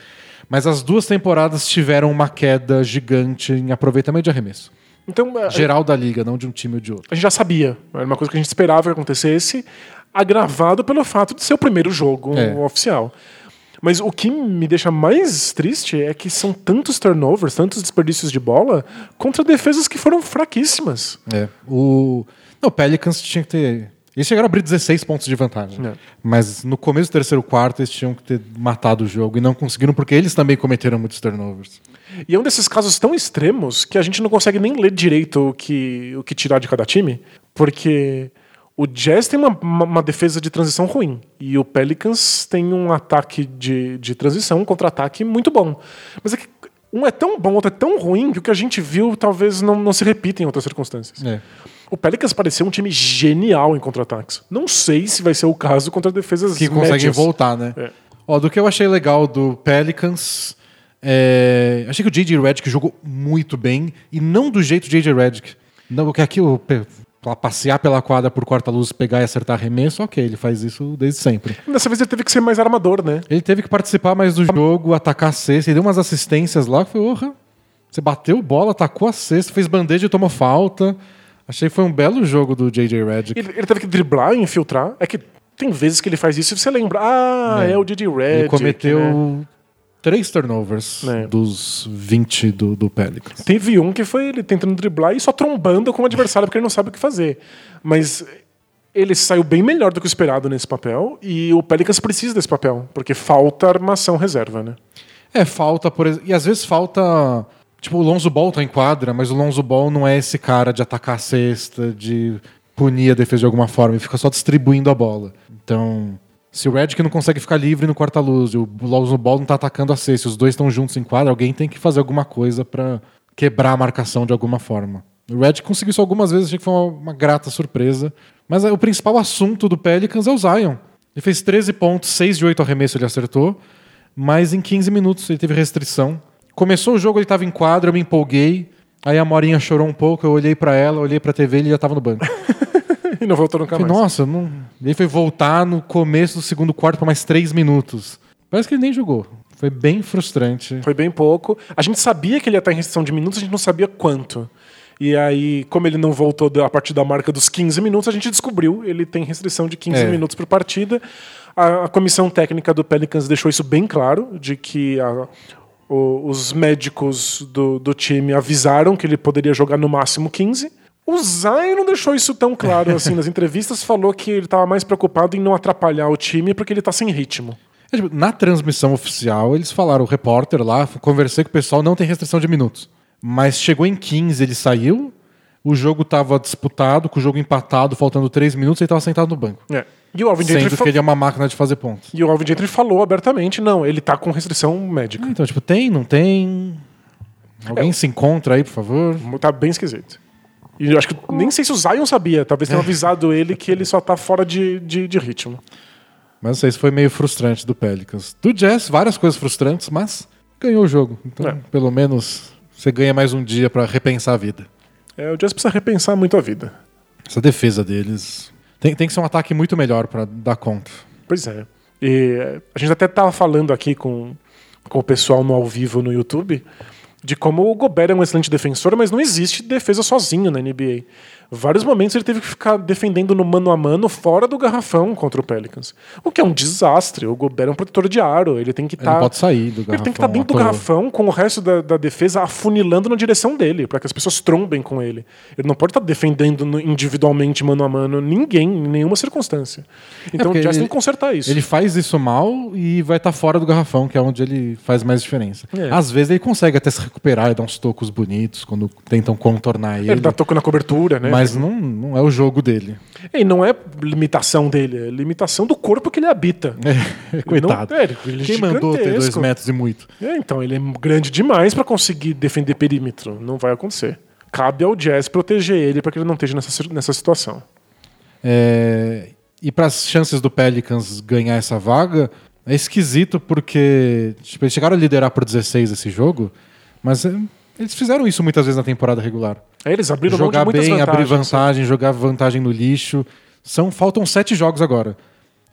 Mas as duas temporadas tiveram uma queda gigante em aproveitamento de arremesso. Então, Geral da liga, não de um time ou de outro. a gente já sabia. Era uma coisa que a gente esperava que acontecesse, agravado pelo fato de ser o primeiro jogo É. oficial. Mas o que me deixa mais triste é que são tantos turnovers, tantos desperdícios de bola contra defesas que foram fraquíssimas. É. O... Não, Pelicans tinha que ter. Eles chegaram a abrir 16 pontos de vantagem. É. Mas no começo do terceiro quarto eles tinham que ter matado o jogo e não conseguiram porque eles também cometeram muitos turnovers. E é um desses casos tão extremos que a gente não consegue nem ler direito o que, o que tirar de cada time, porque O Jazz tem uma, uma, uma defesa de transição ruim. E o Pelicans tem um ataque de, de transição, um contra-ataque muito bom. Mas é que um é tão bom, outro é tão ruim que o que a gente viu talvez não, não se repita em outras circunstâncias. É. O Pelicans parecia um time genial em contra-ataques. Não sei se vai ser o caso contra defesas Que conseguem médias. voltar, né? É. Ó, do que eu achei legal do Pelicans, é, achei que o J.J. Redick jogou muito bem e não do jeito J.J. Redick. Não, porque aqui o passear pela quadra por corta-luz, pegar e acertar arremesso, ok, ele faz isso desde sempre. Dessa vez ele teve que ser mais armador, né? Ele teve que participar mais do jogo, atacar a cesta, ele deu umas assistências lá que foi, orra, você bateu bola, atacou a cesta, fez bandeja e tomou falta. Achei que foi um belo jogo do J.J. Redick. Ele, ele teve que driblar e infiltrar. É que tem vezes que ele faz isso e você lembra, ah, é, É. o Didi Red. Ele cometeu três turnovers É. dos 20 do, do Pelicans. Teve um que foi ele tentando driblar e só trombando com o adversário porque ele não sabe o que fazer. Mas ele saiu bem melhor do que o esperado nesse papel e o Pelicans precisa desse papel, porque falta armação reserva, né? É, falta, por. E às vezes falta. Tipo, o Lonzo Ball tá em quadra, mas o Lonzo Ball não é esse cara de atacar a cesta, de punir a defesa de alguma forma, ele fica só distribuindo a bola. Então, se o Redick não consegue ficar livre no quarta-luz e o Lonzo Ball não tá atacando a cesta, os dois estão juntos em quadra, alguém tem que fazer alguma coisa pra quebrar a marcação de alguma forma. O Redick conseguiu isso algumas vezes, achei que foi uma, uma grata surpresa. Mas é, o principal assunto do Pelicans é o Zion. Ele fez 13 pontos, 6 de 8 arremesso ele acertou, mas em 15 minutos ele teve restrição. Começou o jogo, ele estava em quadra, eu me empolguei. Aí a Morinha chorou um pouco, eu olhei pra ela, olhei pra TV e ele já tava no banco. E não voltou nunca Falei, mais. nossa, não... ele foi voltar no começo do segundo quarto por mais 3 minutos. Parece que ele nem jogou. Foi bem frustrante. Foi bem pouco. A gente sabia que ele ia estar em restrição de minutos, a gente não sabia quanto. E aí, como ele não voltou da- a partir da marca dos 15 minutos, a gente descobriu. Ele tem restrição de 15 É. minutos por partida. A, a comissão técnica do Pelicans deixou isso bem claro, de que a- o- os médicos do, do time avisaram que ele poderia jogar no máximo 15. O Zion não deixou isso tão claro assim nas entrevistas, falou que ele estava mais preocupado em não atrapalhar o time porque ele está sem ritmo. É, tipo, na transmissão oficial, eles falaram, o repórter lá, conversei com o pessoal, não tem restrição de minutos. Mas chegou em 15, ele saiu, o jogo estava disputado, com o jogo empatado, faltando 3 minutos, ele estava sentado no banco. É. E o Alvin Gentry Sendo que ele é uma máquina de fazer pontos. E o Alvin Gentry falou abertamente, não, ele tá com restrição médica. Então, tipo, tem, não tem. Alguém se encontra aí, por favor. Tá bem esquisito. E eu acho que nem sei se o Zion sabia, talvez tenham avisado ele que ele só tá fora de, de, de ritmo. Mas não sei se foi meio frustrante do Pelicans. Do Jazz, várias coisas frustrantes, mas ganhou o jogo. Então, É. pelo menos, você ganha mais um dia pra repensar a vida. É, o Jazz precisa repensar muito a vida. Essa defesa deles. Tem, tem que ser um ataque muito melhor pra dar conta. Pois é. E a gente até tava falando aqui com, com o pessoal no ao vivo no YouTube de como o Gobert é um excelente defensor, mas não existe defesa sozinho na NBA. Vários momentos ele teve que ficar defendendo no mano a mano fora do garrafão contra o Pelicans. O que é um desastre. O Gobert é um protetor de aro. Ele tem que Ele estar. não pode sair do garrafão. Ele tem que estar dentro do garrafão com o resto da, da defesa afunilando na direção dele, para que as pessoas trombem com ele. Ele não pode estar defendendo no- individualmente, mano a mano, ninguém, em nenhuma circunstância. Então o porque Jazz ele- tem que consertar isso. Ele faz isso mal e vai estar fora do garrafão, que é onde ele faz mais diferença. É. Às vezes ele consegue até se recuperar e dar uns tocos bonitos quando tentam contornar ele. Ele dá toco na cobertura, né? Mas não, não é o jogo dele. E não é limitação dele, é limitação do corpo que ele habita. É, coitado. Não- é, ele é Quem mandou ter dois metros e muito? É, então, ele é grande demais para conseguir defender perímetro. Não vai acontecer. Cabe ao Jazz proteger ele para que ele não esteja nessa, nessa situação. É, e para as chances do Pelicans ganhar essa vaga, é esquisito porque tipo, eles chegaram a liderar por 16 esse jogo, mas é, eles fizeram isso muitas vezes na temporada regular. Aí eles abriram mão de jogar bem, abrir vantagem, jogar vantagem no lixo. São faltam sete jogos agora.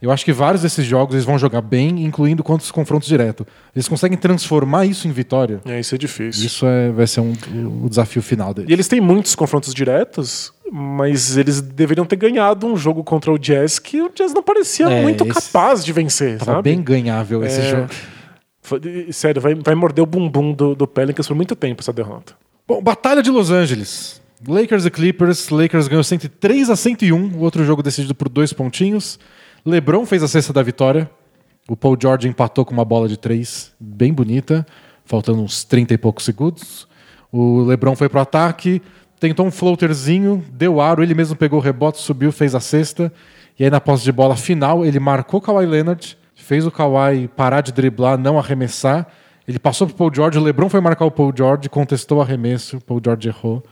Eu acho que vários desses jogos eles vão jogar bem, incluindo contra os confrontos direto. Eles conseguem transformar isso em vitória. É, isso é difícil. Isso é, vai ser um, o desafio final E deles. eles têm muitos confrontos diretos, mas eles deveriam ter ganhado um jogo contra o Jazz que o Jazz não parecia É, muito capaz de vencer, Tava sabe? bem ganhável esse É. jogo. Sério, vai, vai morder o bumbum do, do Pelicans por muito tempo essa derrota. Bom, Batalha de Los Angeles. Lakers e Clippers. Lakers ganhou 103 a 101. O outro jogo decidido por dois pontinhos. LeBron fez a cesta da vitória. O Paul George empatou com uma bola de três bem bonita, faltando uns 30 e poucos segundos. O LeBron foi pro ataque, tentou um floaterzinho, deu aro, ele mesmo pegou o rebote, subiu, fez a cesta. E aí na posse de bola final, ele marcou Kawhi Leonard, fez o Kawhi parar de driblar, não arremessar. Ele passou pro Paul George, o LeBron foi marcar o Paul George, contestou o arremesso, o Paul George errou.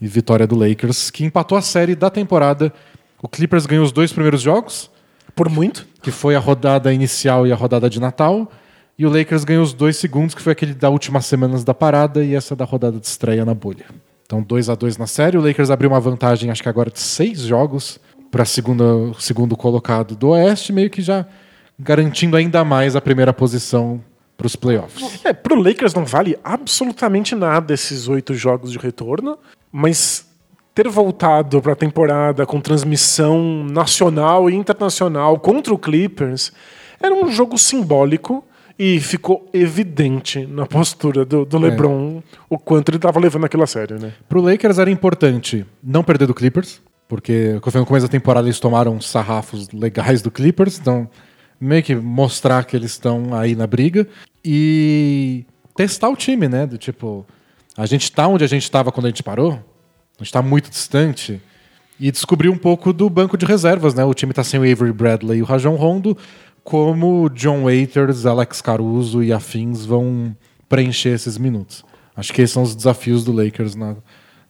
E vitória do Lakers, que empatou a série da temporada. O Clippers ganhou os dois primeiros jogos, Por muito. que foi a rodada inicial e a rodada de Natal. E o Lakers ganhou os dois segundos, que foi aquele da últimas semanas da parada e essa da rodada de estreia na bolha. Então 2 a 2 na série. O Lakers abriu uma vantagem, acho que agora de seis jogos para segundo colocado do Oeste, meio que já garantindo ainda mais a primeira posição para os playoffs. É, pro Lakers não vale absolutamente nada esses oito jogos de retorno, mas ter voltado pra temporada com transmissão nacional e internacional contra o Clippers era um jogo simbólico e ficou evidente na postura do, do LeBron o quanto ele estava levando aquela série, né? Pro Lakers era importante não perder do Clippers, porque no começo da temporada eles tomaram sarrafos legais do Clippers, então meio que mostrar que eles estão aí na briga e testar o time, né? Do tipo, a gente tá onde a gente estava quando a gente parou, a gente tá muito distante e descobrir um pouco do banco de reservas, né? O time tá sem o Avery Bradley e o Rajon Rondo, como John Waiters, Alex Caruso e afins vão preencher esses minutos. Acho que esses são os desafios do Lakers na,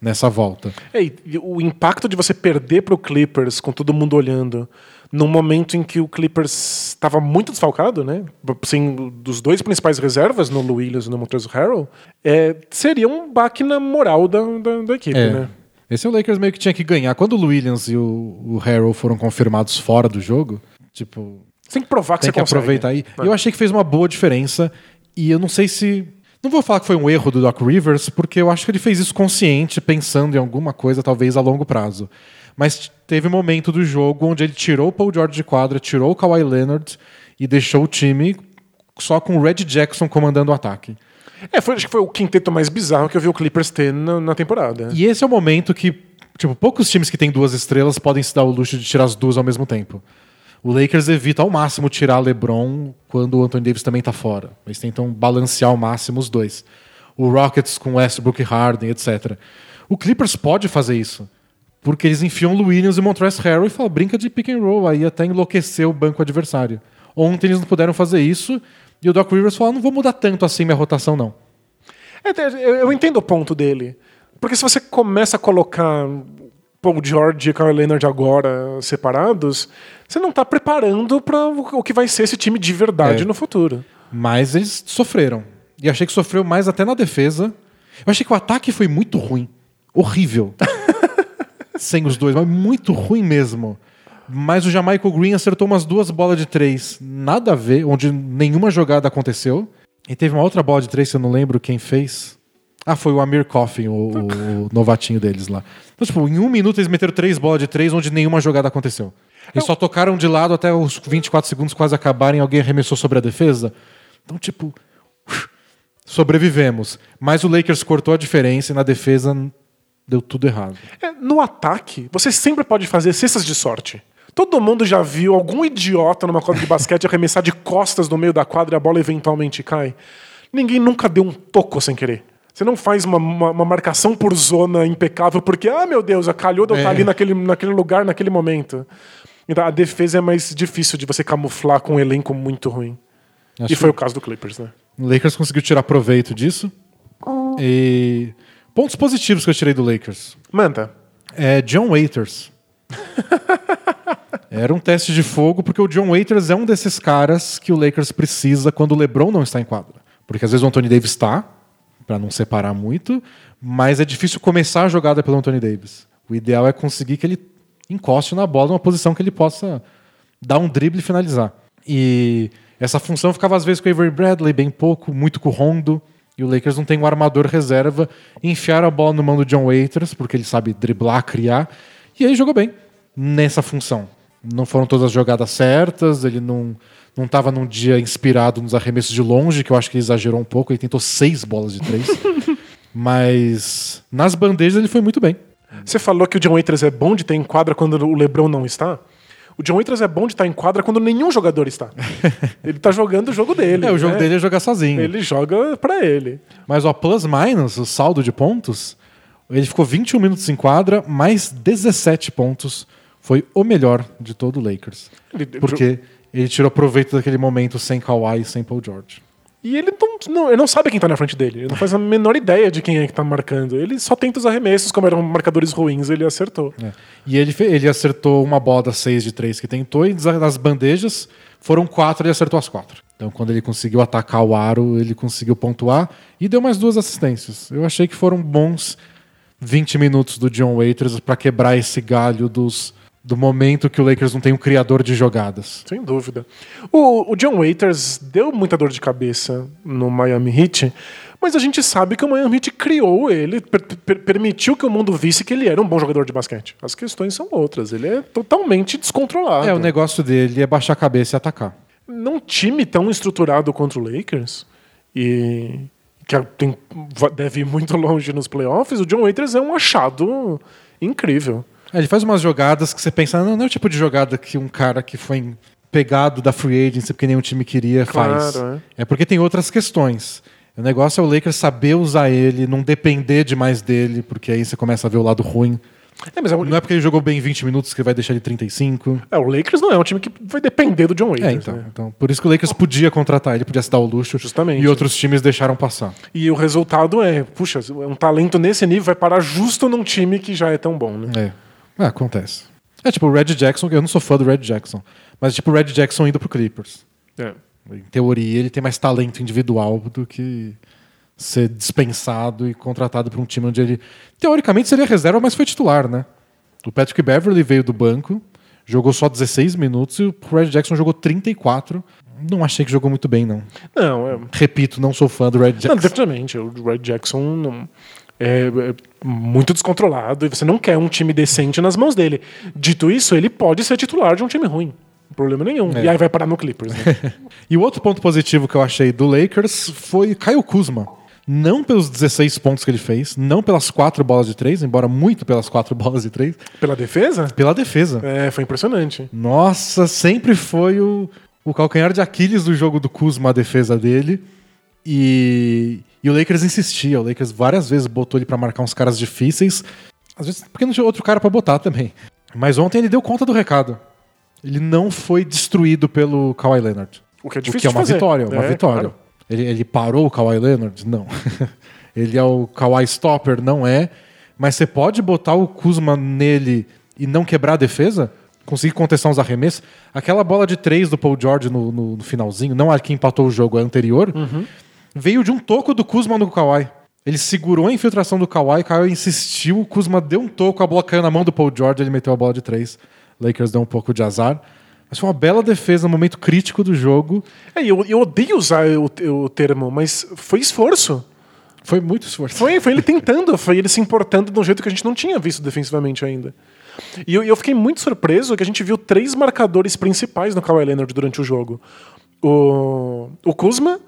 nessa volta. É, o impacto de você perder pro Clippers com todo mundo olhando num momento em que o Clippers estava muito desfalcado, né? Sem dos dois principais reservas, no Williams e no Montrezl Harrell, é, seria um baque na moral da, da, da equipe, É. né? Esse é o Lakers meio que tinha que ganhar. Quando o Williams e o, o Harrell foram confirmados fora do jogo, tipo, Você tem que provar que tem você que consegue. aproveitar aí. É. Eu achei que fez uma boa diferença e eu não sei se. Não vou falar que foi um erro do Doc Rivers, porque eu acho que ele fez isso consciente, pensando em alguma coisa, talvez a longo prazo. Mas teve um momento do jogo onde ele tirou o Paul George de quadra, tirou o Kawhi Leonard e deixou o time só com o Red Jackson comandando o ataque. É, foi, acho que foi o quinteto mais bizarro que eu vi o Clippers ter na, na temporada. E esse é o momento que, tipo, poucos times que têm duas estrelas podem se dar o luxo de tirar as duas ao mesmo tempo. O Lakers evita ao máximo tirar LeBron quando o Anthony Davis também tá fora. Eles tentam balancear ao máximo os dois. O Rockets com Westbrook e Harden, etc. O Clippers pode fazer isso. Porque eles enfiam o Williams e Montrezl Harrell e falam, brinca de pick and roll, aí até enlouquecer o banco adversário. Ontem eles não puderam fazer isso, e o Doc Rivers falou, "Ah, não vou mudar tanto assim minha rotação não. É, eu, eu entendo o ponto dele. Porque se você começa a colocar Paul George e Kawhi Leonard agora separados, você não está preparando para o que vai ser esse time de verdade É. no futuro. Mas eles sofreram. E achei que sofreu mais até na defesa. Eu achei que o ataque foi muito ruim. Horrível. Sem os dois, mas muito ruim mesmo. Mas o Jamaica Green acertou umas duas bolas de três, nada a ver, onde nenhuma jogada aconteceu. E teve uma outra bola de três eu não lembro quem fez. Ah, foi o Amir Coffin, o, o novatinho deles lá. Então, tipo, em um minuto eles meteram três bolas de três onde nenhuma jogada aconteceu. Eles só tocaram de lado até os 24 segundos quase acabarem, alguém arremessou sobre a defesa. Então, tipo, sobrevivemos. Mas o Lakers cortou a diferença e na defesa deu tudo errado. É, no ataque, você sempre pode fazer cestas de sorte. Todo mundo já viu algum idiota numa quadra de basquete arremessar de costas no meio da quadra e a bola eventualmente cai. Ninguém nunca deu um toco sem querer. Você não faz uma, uma- uma marcação por zona impecável porque, ah, meu Deus, a calhou de eu estar É. ali naquele, naquele lugar, naquele momento. Então a defesa é mais difícil de você camuflar com um elenco muito ruim. Acho E foi o caso do Clippers, né? O Lakers conseguiu tirar proveito disso. E pontos positivos que eu tirei do Lakers. Manda. É John Waiters. Era um teste de fogo, porque o John Waiters é um desses caras que o Lakers precisa quando o LeBron não está em quadra. Porque às vezes o Anthony Davis está, para não separar muito, mas é difícil começar a jogada pelo Anthony Davis. O ideal é conseguir que ele encoste na bola numa posição que ele possa dar um drible e finalizar. E essa função ficava às vezes com o Avery Bradley, bem pouco, muito com o Rondo. E o Lakers não tem um armador reserva. Enfiaram a bola no mão do John Waiters, porque ele sabe driblar, criar. E ele jogou bem nessa função. Não foram todas as jogadas certas, ele não não estava num dia inspirado nos arremessos de longe, que eu acho que ele exagerou um pouco. Ele tentou seis bolas de três. Mas nas bandejas ele foi muito bem. Você falou que o John Waiters é bom de ter em quadra quando o LeBron não está? O John Waiters é bom de estar em quadra quando nenhum jogador está. ele tá jogando o jogo dele. É, o jogo né? dele é jogar sozinho. Ele joga pra ele. Mas o plus minus, o saldo de pontos, Ele ficou 21 minutos em quadra, mais 17 pontos. Foi o melhor de todo o Lakers. Ele- Porque ele tirou proveito daquele momento sem Kawhi e sem Paul George. E ele não, não, ele não sabe quem tá na frente dele. Ele não faz a menor ideia de quem é que tá marcando. Ele só tenta os arremessos, como eram marcadores ruins, ele acertou. É. E ele, ele acertou uma bola das seis de três que tentou, e das bandejas foram quatro, ele acertou as quatro. Então, quando ele conseguiu atacar o aro, ele conseguiu pontuar e deu mais duas assistências. Eu achei que foram bons 20 minutos do John Waiters para quebrar esse galho dos, do momento que o Lakers não tem um criador de jogadas. Sem dúvida. O, o John Waiters deu muita dor de cabeça no Miami Heat, mas a gente sabe que o Miami Heat criou ele, per- per- permitiu que o mundo visse que ele era um bom jogador de basquete. As questões são outras. Ele é totalmente descontrolado. É, o negócio dele é baixar a cabeça e atacar. num time tão estruturado contra o Lakers e que tem- deve ir muito longe nos playoffs, o John Waiters é um achado incrível. É, Ele faz umas jogadas que você pensa, não, não é o tipo de jogada que um cara que foi pegado da free agency porque nenhum time queria faz. Claro, é. porque tem outras questões. O negócio é o Lakers saber usar ele, não depender demais dele, porque aí você começa a ver o lado ruim. É, mas é, o- Não é porque ele jogou bem 20 minutos que vai deixar ele 35. é, o Lakers não é um time que vai depender do John Waiters. É, então, né? então. Por isso que o Lakers podia contratar ele, podia se dar o luxo. Justamente. E outros times deixaram passar. E o resultado é, puxa, um talento nesse nível vai parar justo num time que já é tão bom, né? É. É, acontece. É tipo o Red Jackson, eu não sou fã do Red Jackson, mas tipo o Red Jackson indo pro Clippers. É. Em teoria, ele tem mais talento individual do que ser dispensado e contratado para um time onde ele, teoricamente, seria reserva, mas foi titular, né? O Patrick Beverly veio do banco, jogou só 16 minutos e o Red Jackson jogou 34. Não achei que jogou muito bem, não. Não, é, Repito, não sou fã do Red Não, Jackson. definitivamente. O Red Jackson não- é, é muito descontrolado e você não quer um time decente nas mãos dele. Dito isso, ele pode ser titular de um time ruim. Problema nenhum. É. E aí vai parar no Clippers. Né? E o outro ponto positivo que eu achei do Lakers foi Caio Kuzma. Não pelos 16 pontos que ele fez, não pelas quatro bolas de três, embora muito pelas quatro bolas de três, Pela defesa? pela defesa. É, foi impressionante. Nossa, sempre foi o, o calcanhar de Aquiles do jogo do Kuzma, a defesa dele. E, e o Lakers insistia. O Lakers várias vezes botou ele pra marcar uns caras difíceis. Às vezes porque não tinha outro cara pra botar também. Mas ontem ele deu conta do recado. Ele não foi destruído pelo Kawhi Leonard. O que é O difícil que é uma fazer. vitória, uma É, vitória. claro. Ele, ele parou o Kawhi Leonard? Não. ele é o Kawhi Stopper? Não é. Mas você pode botar o Kuzma nele e não quebrar a defesa? Conseguir contestar uns arremessos? Aquela bola de três do Paul George no, no- no finalzinho, não a que empatou o jogo, a anterior, Uhum. Veio de um toco do Kuzma no Kawhi. Ele segurou a infiltração do Kawhi, Kawhi insistiu, o Kuzma deu um toco, a bola caiu na mão do Paul George, ele meteu a bola de três. Lakers deu um pouco de azar. Mas foi uma bela defesa no momento crítico do jogo. É, eu, eu odeio usar o, o termo, mas foi esforço. Foi muito esforço. Foi, foi ele tentando, foi ele se importando de um jeito que a gente não tinha visto defensivamente ainda. E eu, eu fiquei muito surpreso que a gente viu três marcadores principais no Kawhi Leonard durante o jogo. O, o Kuzma,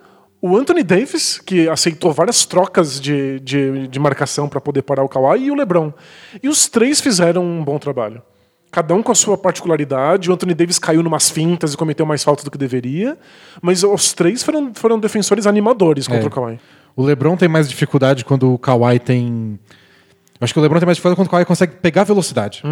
o Anthony Davis, que aceitou várias trocas de, de, de marcação para poder parar o Kawhi, e o LeBron. E os três fizeram um bom trabalho. Cada um com a sua particularidade. O Anthony Davis caiu numas fintas e cometeu mais falta do que deveria. Mas os três foram, foram defensores animadores contra É. o Kawhi. O LeBron tem mais dificuldade quando o Kawhi tem. Eu acho que o LeBron tem mais dificuldade quando o Kawhi consegue pegar velocidade.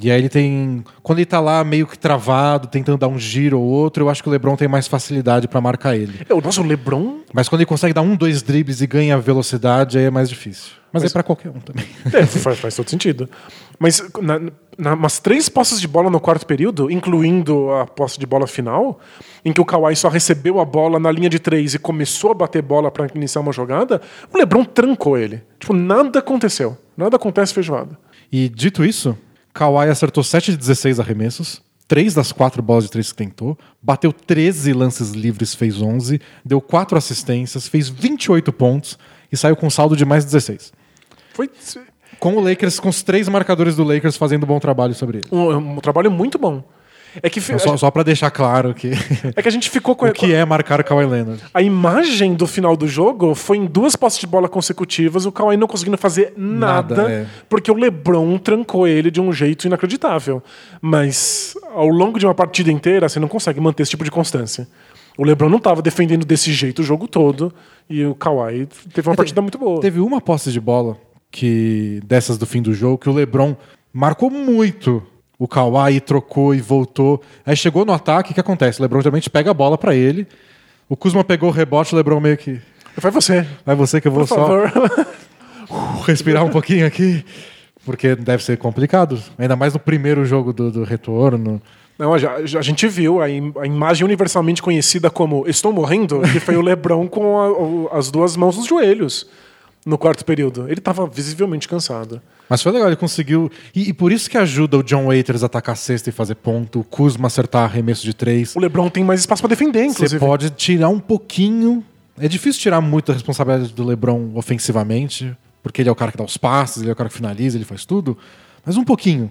E aí ele tem. Quando ele tá lá meio que travado, tentando dar um giro ou outro, eu acho que o LeBron tem mais facilidade pra marcar ele. É, o nosso LeBron Mas quando ele consegue dar um, dois dribles e ganha velocidade, aí é mais difícil. Mas, é pra qualquer um também. É, faz, faz todo sentido. Mas na, na, umas três posses de bola no quarto período, incluindo a posse de bola final, em que o Kawhi só recebeu a bola na linha de três e começou a bater bola para iniciar uma jogada, o LeBron trancou ele. Tipo, nada aconteceu. Nada acontece feijoada. E dito isso, Kawhi acertou 7 de 16 arremessos, 3 das 4 bolas de 3 que tentou, bateu 13 lances livres, fez 11, deu 4 assistências, fez 28 pontos e saiu com saldo de mais 16. Foi Com o Lakers, com os três marcadores do Lakers fazendo um bom trabalho sobre ele. um, um trabalho muito bom. É que, Então, só, só para deixar claro que é que a gente ficou com o que é marcar Kawhi Leonard. A imagem do final do jogo foi em duas posses de bola consecutivas, o Kawhi não conseguindo fazer nada, Nada, é. porque o LeBron trancou ele de um jeito inacreditável. Mas ao longo de uma partida inteira, você não consegue manter esse tipo de constância. O LeBron não estava defendendo desse jeito o jogo todo, e o Kawhi teve uma partida muito boa. Teve uma posse de bola que dessas do fim do jogo, que o LeBron marcou muito o Kawhi, trocou e voltou. Aí chegou no ataque, o que acontece? O LeBron geralmente pega a bola para ele. O Kuzma pegou o rebote, o LeBron meio que Vai você. vai você que eu vou Por só favor. respirar um pouquinho aqui, porque deve ser complicado, ainda mais no primeiro jogo do, do retorno. Não, já- a gente viu a, im- a imagem universalmente conhecida como Estou morrendo, que foi o Lebron com a- as duas mãos nos joelhos no quarto período. Ele estava visivelmente cansado. Mas foi legal, ele conseguiu. E, e por isso que ajuda o John Waiters a atacar a cesta e fazer ponto, o Kuzma acertar arremesso de três. O Lebron tem mais espaço para defender, Você inclusive. pode tirar um pouquinho. É difícil tirar muito a responsabilidade do LeBron ofensivamente, porque ele é o cara que dá os passes, ele é o cara que finaliza, ele faz tudo. Mas um pouquinho.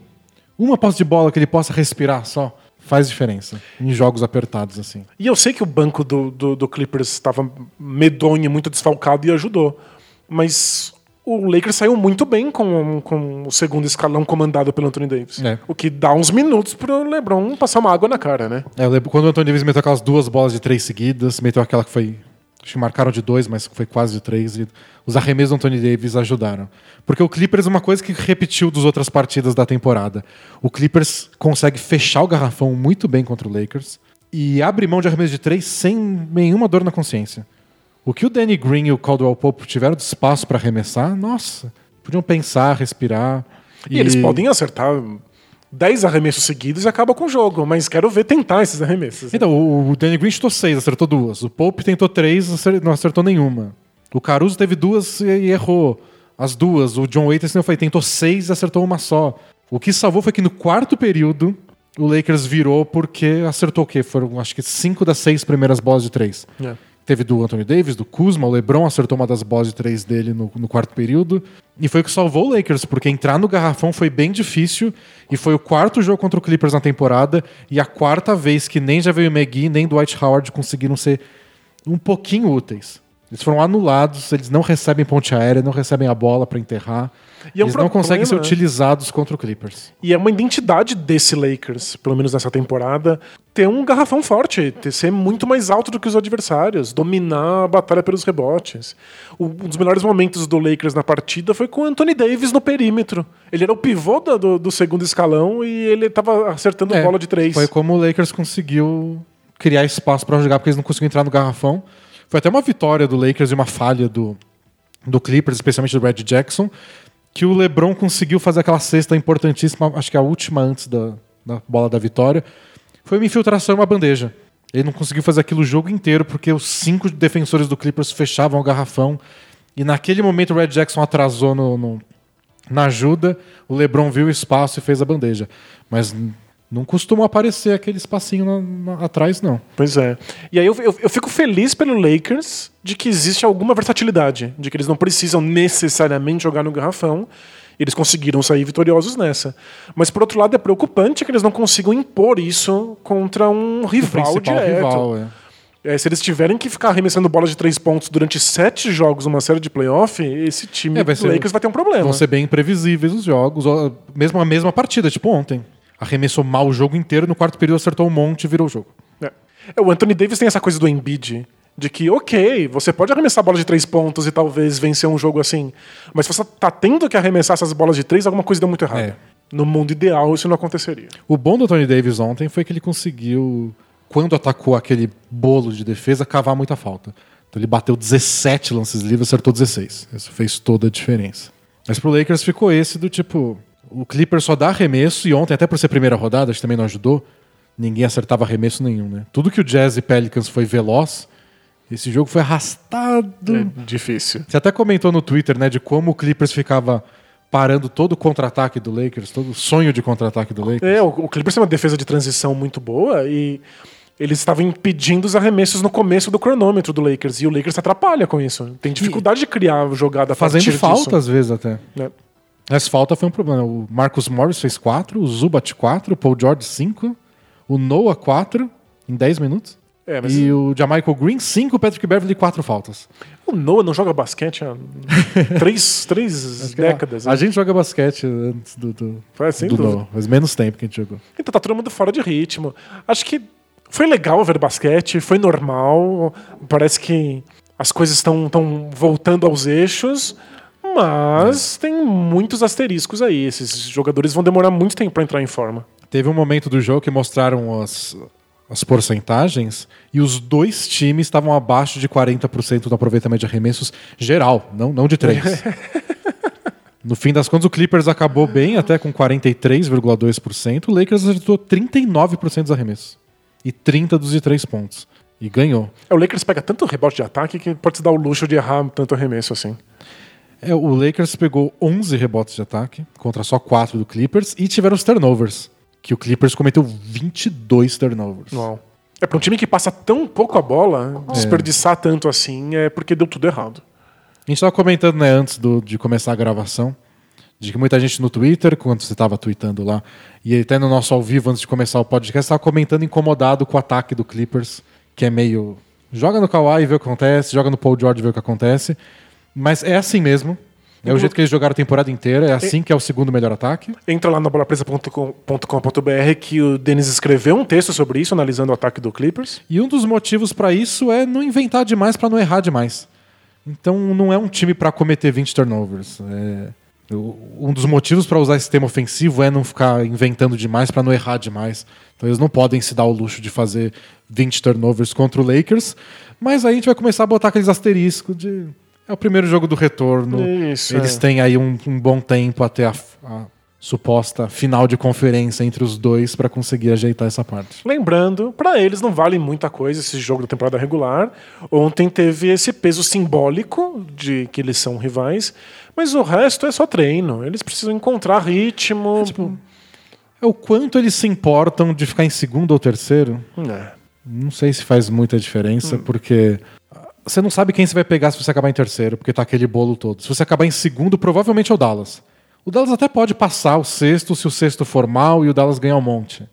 Uma posse de bola que ele possa respirar só faz diferença em jogos apertados assim. E eu sei que o banco do, do, do Clippers estava medonho, muito desfalcado e ajudou. Mas o Lakers saiu muito bem com, com o segundo escalão comandado pelo Anthony Davis. É. O que dá uns minutos pro LeBron passar uma água na cara, né? É, eu lembro quando o Anthony Davis meteu aquelas duas bolas de três seguidas, meteu aquela que foi. Acho que marcaram de dois, mas foi quase de três. E os arremessos do Anthony Davis ajudaram. Porque o Clippers é uma coisa que repetiu das outras partidas da temporada. O Clippers consegue fechar o garrafão muito bem contra o Lakers e abre mão de arremesso de três sem nenhuma dor na consciência. O que o Danny Green e o Caldwell Pope tiveram de espaço para arremessar, nossa, podiam pensar, respirar. E, eles podem acertar 10 arremessos seguidos e acaba com o jogo, mas quero ver tentar esses arremessos. Então, o Danny Green chutou seis, acertou duas. O Pope tentou três, acer- não acertou nenhuma. O Caruso teve duas e e errou as duas. O John Waiters não foi, tentou seis e acertou uma só. O que salvou foi que no quarto período o Lakers virou porque acertou o quê? Foram acho que cinco das seis primeiras bolas de três. É. Teve do Anthony Davis, do Kuzma, o LeBron acertou uma das bolas de três dele no, no quarto período. E foi o que salvou o Lakers, porque entrar no garrafão foi bem difícil. E foi o quarto jogo contra o Clippers na temporada. E a quarta vez que nem Javel McGee nem Dwight Howard conseguiram ser um pouquinho úteis. Eles foram anulados, eles não recebem ponte aérea, não recebem a bola para enterrar. E é um eles não conseguem ser né? utilizados contra o Clippers. E é uma identidade desse Lakers, pelo menos nessa temporada, ter um garrafão forte, ter ser muito mais alto do que os adversários, dominar a batalha pelos rebotes. O- um dos melhores momentos do Lakers na partida foi com o Anthony Davis no perímetro. Ele era o pivô do, do segundo escalão e ele estava acertando É, bola de três. Foi como o Lakers conseguiu criar espaço para jogar, porque eles não conseguiam entrar no garrafão. Foi até uma vitória do Lakers e uma falha do, do Clippers, especialmente do Red Jackson, que o LeBron conseguiu fazer aquela cesta importantíssima, acho que a última antes da, da bola da vitória. Foi uma infiltração e uma bandeja. Ele não conseguiu fazer aquilo o jogo inteiro porque os cinco defensores do Clippers fechavam o garrafão. E naquele momento o Red Jackson atrasou no- no, na ajuda, o LeBron viu o espaço e fez a bandeja. Mas não costuma aparecer aquele espacinho na- na- atrás, não. Pois é. E aí eu, eu, eu fico feliz pelo Lakers de que existe alguma versatilidade, de que eles não precisam necessariamente jogar no garrafão. Eles conseguiram sair vitoriosos nessa. Mas por outro lado é preocupante que eles não consigam impor isso contra um rival Principal direto. rival, é. É, se eles tiverem que ficar arremessando bolas de três pontos durante sete jogos numa série de playoff, esse time É, vai ser- Lakers vai ter um problema. Vão ser bem imprevisíveis os jogos. Mesmo a mesma partida, tipo ontem. Arremessou mal o jogo inteiro, no quarto período acertou um monte e virou o jogo. É. É, O Anthony Davis tem essa coisa do Embiid, de que, ok, você pode arremessar bola de três pontos e talvez vencer um jogo assim, mas se você tá tendo que arremessar essas bolas de três, alguma coisa deu muito errado. É. No mundo ideal, isso não aconteceria. O bom do Tony Davis ontem foi que ele conseguiu, quando atacou aquele bolo de defesa, cavar muita falta. Então ele bateu 17 lances livres, acertou 16. Isso fez toda a diferença. Mas pro Lakers ficou esse do tipo, o Clippers só dá arremesso e ontem, até por ser primeira rodada, acho que também não ajudou, ninguém acertava arremesso nenhum, né? Tudo que o Jazz e Pelicans foi veloz, esse jogo foi arrastado. É difícil. Você até comentou no Twitter, né, de como o Clippers ficava parando todo o contra-ataque do Lakers, todo o sonho de contra-ataque do Lakers. É, o, Clippers tem uma defesa de transição muito boa e eles estavam impedindo os arremessos no começo do cronômetro do Lakers. E o Lakers se atrapalha com isso. Tem dificuldade de criar jogada Fazendo falta disso. às vezes até. né? Essa falta foi um problema. O Marcus Morris fez 4, o Zubat 4, o Paul George 5, o Noah 4 em 10 minutos. É, mas E o Jamichael Green 5, o Patrick Beverly 4 faltas. o Noah não joga basquete há três, três décadas. A, né? gente joga basquete antes do, do, sem do dúvida. Noah, faz menos tempo que a gente jogou. Então tá todo mundo fora de ritmo. Acho que foi legal ver basquete, foi normal. Parece que as coisas estão voltando aos eixos. Mas tem muitos asteriscos aí. Esses jogadores vão demorar muito tempo para entrar em forma. Teve um momento do jogo que mostraram as, as porcentagens e os dois times estavam abaixo de 40% do aproveitamento de arremessos geral, não, não de três. no fim das contas, o Clippers acabou bem, até com 43,2%. O Lakers acertou 39% dos arremessos e 30 dos de três pontos. E ganhou. É, o Lakers pega tanto rebote de ataque que pode se dar o luxo de errar tanto arremesso assim. É, o Lakers pegou 11 rebotes de ataque contra só 4 do Clippers e tiveram os turnovers, que o Clippers cometeu 22 turnovers. Uau. É para um time que passa tão pouco a bola, desperdiçar tanto assim é porque deu tudo errado. A gente estava comentando né, antes do- de começar a gravação, de que muita gente no Twitter, quando você estava tweetando lá, e até no nosso ao vivo antes de começar o podcast, estava comentando incomodado com o ataque do Clippers, que é meio. Joga no Kawhi e vê o que acontece, joga no Paul George e vê o que acontece. Mas é assim mesmo. É o jeito que eles jogaram a temporada inteira, é assim que é o segundo melhor ataque. Entra lá na bolapresa.com.br que o Denis escreveu um texto sobre isso, analisando o ataque do Clippers. E um dos motivos para isso é não inventar demais para não errar demais. Então não é um time para cometer 20 turnovers. É- Um dos motivos para usar esse sistema ofensivo é não ficar inventando demais para não errar demais. Então eles não podem se dar o luxo de fazer 20 turnovers contra o Lakers. Mas aí a gente vai começar a botar aqueles asteriscos de. É o primeiro jogo do retorno. Isso, Eles é. têm aí um, um bom tempo até a, a suposta final de conferência entre os dois para conseguir ajeitar essa parte. Lembrando, para eles não vale muita coisa esse jogo da temporada regular. Ontem teve esse peso simbólico de que eles são rivais, mas o resto é só treino. Eles precisam encontrar ritmo. É o quanto eles se importam de ficar em segundo ou terceiro. É. Não sei se faz muita diferença, porque ah, você não sabe quem você vai pegar se você acabar em terceiro, porque tá aquele bolo todo. Se você acabar em segundo, provavelmente é o Dallas. O Dallas até pode passar o sexto se o sexto for mal e o Dallas ganhar um monte.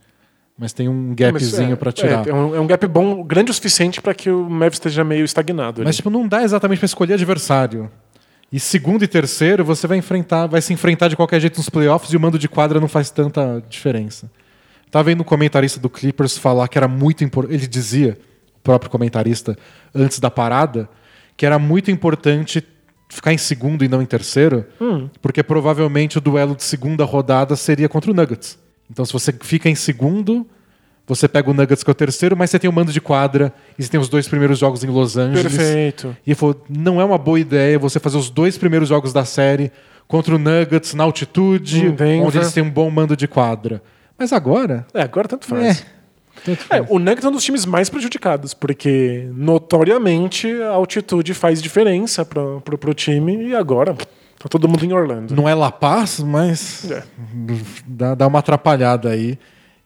Mas tem um gapzinho é, pra tirar. É, é um, é um gap bom, grande o suficiente para que o Mavis esteja meio estagnado. ali. Mas tipo, não dá exatamente pra escolher adversário. E segundo e terceiro, você vai enfrentar, vai se enfrentar de qualquer jeito nos playoffs e o mando de quadra não faz tanta diferença. Tava vendo um comentarista do Clippers falar que era muito importante. Ele dizia, próprio comentarista, antes da parada, que era muito importante ficar em segundo e não em terceiro, porque provavelmente o duelo de segunda rodada seria contra o Nuggets. Então, se você fica em segundo, você pega o Nuggets que é o terceiro, mas você tem o mando de quadra e você tem os dois primeiros jogos em Los Angeles. Perfeito. E ele falou: não é uma boa ideia você fazer os dois primeiros jogos da série contra o Nuggets na altitude, onde eles têm um bom mando de quadra. Mas agora. É, agora tanto faz. tanto É, o Nuggets é um dos times mais prejudicados, porque notoriamente a altitude faz diferença pro, pro, pro time e agora tá todo mundo em Orlando. Não é La Paz, mas É. dá, dá uma atrapalhada aí.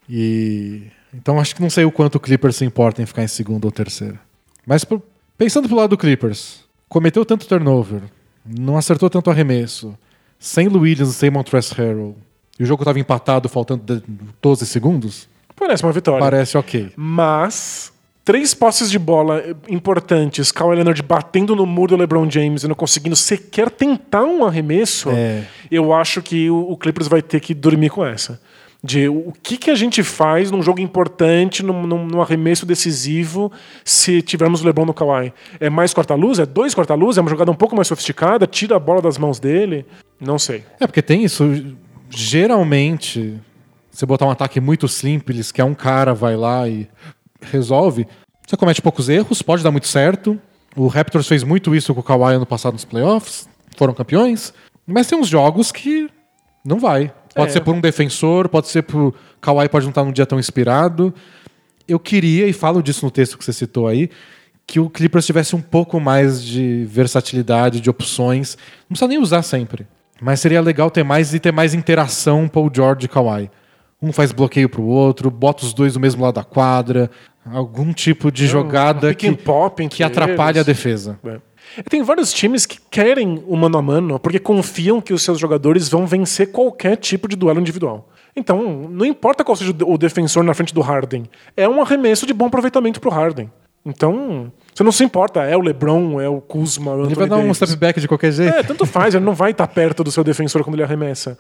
E então acho que não sei o quanto o Clippers se importa em ficar em segundo ou terceiro. Mas pro- pensando pro lado do Clippers, cometeu tanto turnover, não acertou tanto arremesso, sem Williams, sem Montrezl Harrell, e o jogo estava empatado faltando de- 12 segundos, Parece uma vitória. parece ok. Mas três posses de bola importantes, Kawhi Leonard batendo no muro do LeBron James e não conseguindo sequer tentar um arremesso, É. eu acho que o, Clippers vai ter que dormir com essa. De o que, que a gente faz num jogo importante, num, num- num arremesso decisivo, se tivermos o LeBron no Kawhi? É mais corta-luz? É dois corta-luz? É uma jogada um pouco mais sofisticada? Tira a bola das mãos dele? Não sei. É, porque tem isso. Geralmente, você botar um ataque muito simples, que é um cara vai lá e resolve, você comete poucos erros, pode dar muito certo. O Raptors fez muito isso com o Kawhi ano passado nos playoffs, foram campeões. Mas tem uns jogos que não vai. Pode É. ser por um defensor, pode ser por. Kawhi pode não estar num dia tão inspirado. Eu queria, e falo disso no texto que você citou aí, que o Clippers tivesse um pouco mais de versatilidade, de opções. Não precisa nem usar sempre. Mas seria legal ter mais e ter mais interação Paul George e Kawhi. Um faz bloqueio pro outro, bota os dois do mesmo lado da quadra. Algum tipo de jogada um pick and que, pop que atrapalha a eles. defesa. É. Tem vários times que querem o mano a mano porque confiam que os seus jogadores vão vencer qualquer tipo de duelo individual. Então, não importa qual seja o defensor na frente do Harden, é um arremesso de bom aproveitamento pro Harden. Então, você não se importa, é o LeBron, é o Kuzma, é o Ele Anthony vai dar um Davis. step back de qualquer jeito. É, tanto faz, ele não vai estar perto do seu defensor quando ele arremessa.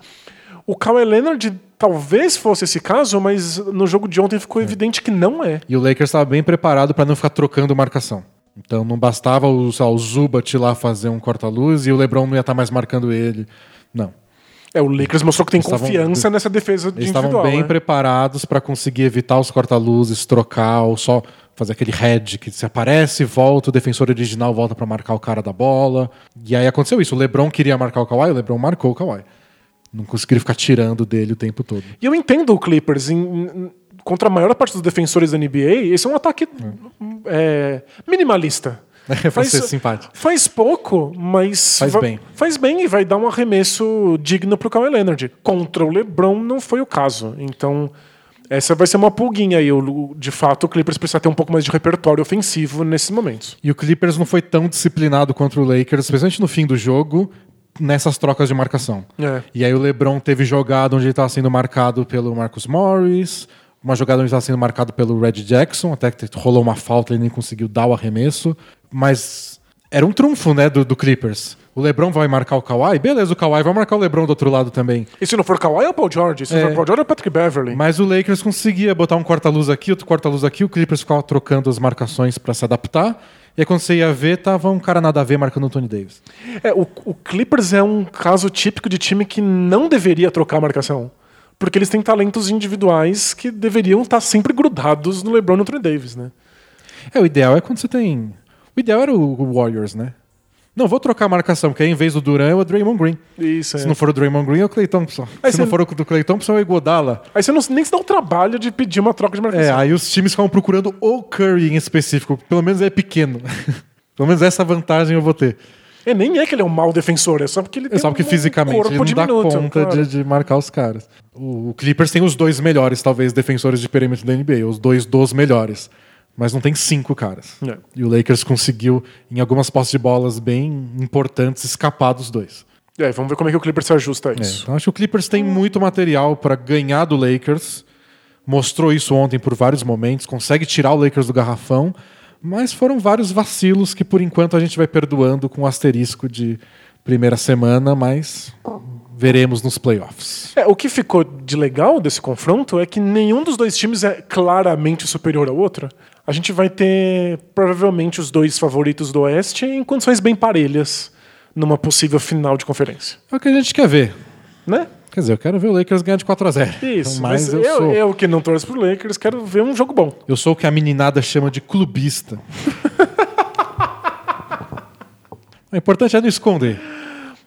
O Kawhi Leonard talvez fosse esse caso, mas no jogo de ontem ficou evidente que não é. E o Lakers estava bem preparado para não ficar trocando marcação. Então não bastava o, o Zubat lá fazer um corta-luz e o LeBron não ia estar mais marcando ele. Não. É, o Lakers mostrou que tem estavam- confiança nessa defesa de Eles estavam individual. bem né? preparados para conseguir evitar os corta-luzes, trocar ou só fazer aquele head que se aparece, volta, o defensor original volta para marcar o cara da bola. E aí aconteceu isso. O LeBron queria marcar o Kawhi, o LeBron marcou o Kawhi. Não conseguiram ficar tirando dele o tempo todo. E eu entendo o Clippers. em- em- contra a maior parte dos defensores da NBA, esse é um ataque é, minimalista. Pra ser simpático. Faz pouco, mas. Faz bem. Faz bem e vai dar um arremesso digno pro Kawhi Leonard. Contra o LeBron não foi o caso. Então, essa vai ser uma pulguinha aí. O- De fato, o Clippers precisa ter um pouco mais de repertório ofensivo nesses momentos. E o Clippers não foi tão disciplinado contra o Lakers, especialmente no fim do jogo, nessas trocas de marcação. É. E aí o LeBron teve jogada onde ele estava sendo marcado pelo Marcus Morris, uma jogada onde estava sendo marcado pelo Red Jackson, até que rolou uma falta, ele nem conseguiu dar o arremesso. Mas era um trunfo, né, do, do Clippers. O LeBron vai marcar o Kawhi? Beleza, o Kawhi vai marcar o LeBron do outro lado também. E se não for Kawhi, é o Paul George. Se É. for Paul George, é o Patrick Beverly. Mas o Lakers conseguia botar um corta-luz aqui, outro corta-luz aqui, o Clippers ficava trocando as marcações para se adaptar. E aí quando você ia ver, tava um cara nada a ver marcando o Tony Davis. É, o, o Clippers é um caso típico de time que não deveria trocar a marcação. Porque eles têm talentos individuais que deveriam estar sempre grudados no LeBron e no Anthony Davis, né? É, o ideal é quando você tem. O ideal era o Warriors, né? Não, vou trocar a marcação, que aí em vez do Duran é o Draymond Green. Isso, é. Se não for o Draymond Green, é o Clay Thompson. Aí Se não for o do Clay Thompson, é o Iguodala. Aí você não, nem se dá o trabalho de pedir uma troca de É, marcação. aí os times ficam procurando o Curry em específico. Pelo menos é pequeno. Pelo menos essa vantagem eu vou ter. E nem é que ele é um mau defensor, é só porque ele É só porque um fisicamente ele não dá diminuto, conta claro. de, de marcar os caras. O, o Clippers tem os dois melhores, talvez, defensores de perímetro da NBA. Os dois dos melhores. Mas não tem cinco caras. É. E o Lakers conseguiu, em algumas posses de bolas bem importantes, escapar dos dois. É, vamos ver como é que o Clippers se ajusta a É, isso. então acho que o Clippers tem muito material para ganhar do Lakers. Mostrou isso ontem por vários momentos. Consegue tirar o Lakers do garrafão. Mas foram vários vacilos que por enquanto a gente vai perdoando com o asterisco de primeira semana, mas veremos nos playoffs. É, o que ficou de legal desse confronto é que nenhum dos dois times é claramente superior ao outro. A gente vai ter provavelmente os dois favoritos do Oeste em condições bem parelhas numa possível final de conferência. É o que a gente quer ver. Né? Quer dizer, eu quero ver o Lakers ganhar de 4 a 0 Isso, mas, mas, eu, eu, sou, eu que não torço pro Lakers, quero ver um jogo bom. eu sou o que a meninada chama de clubista. o importante é não esconder.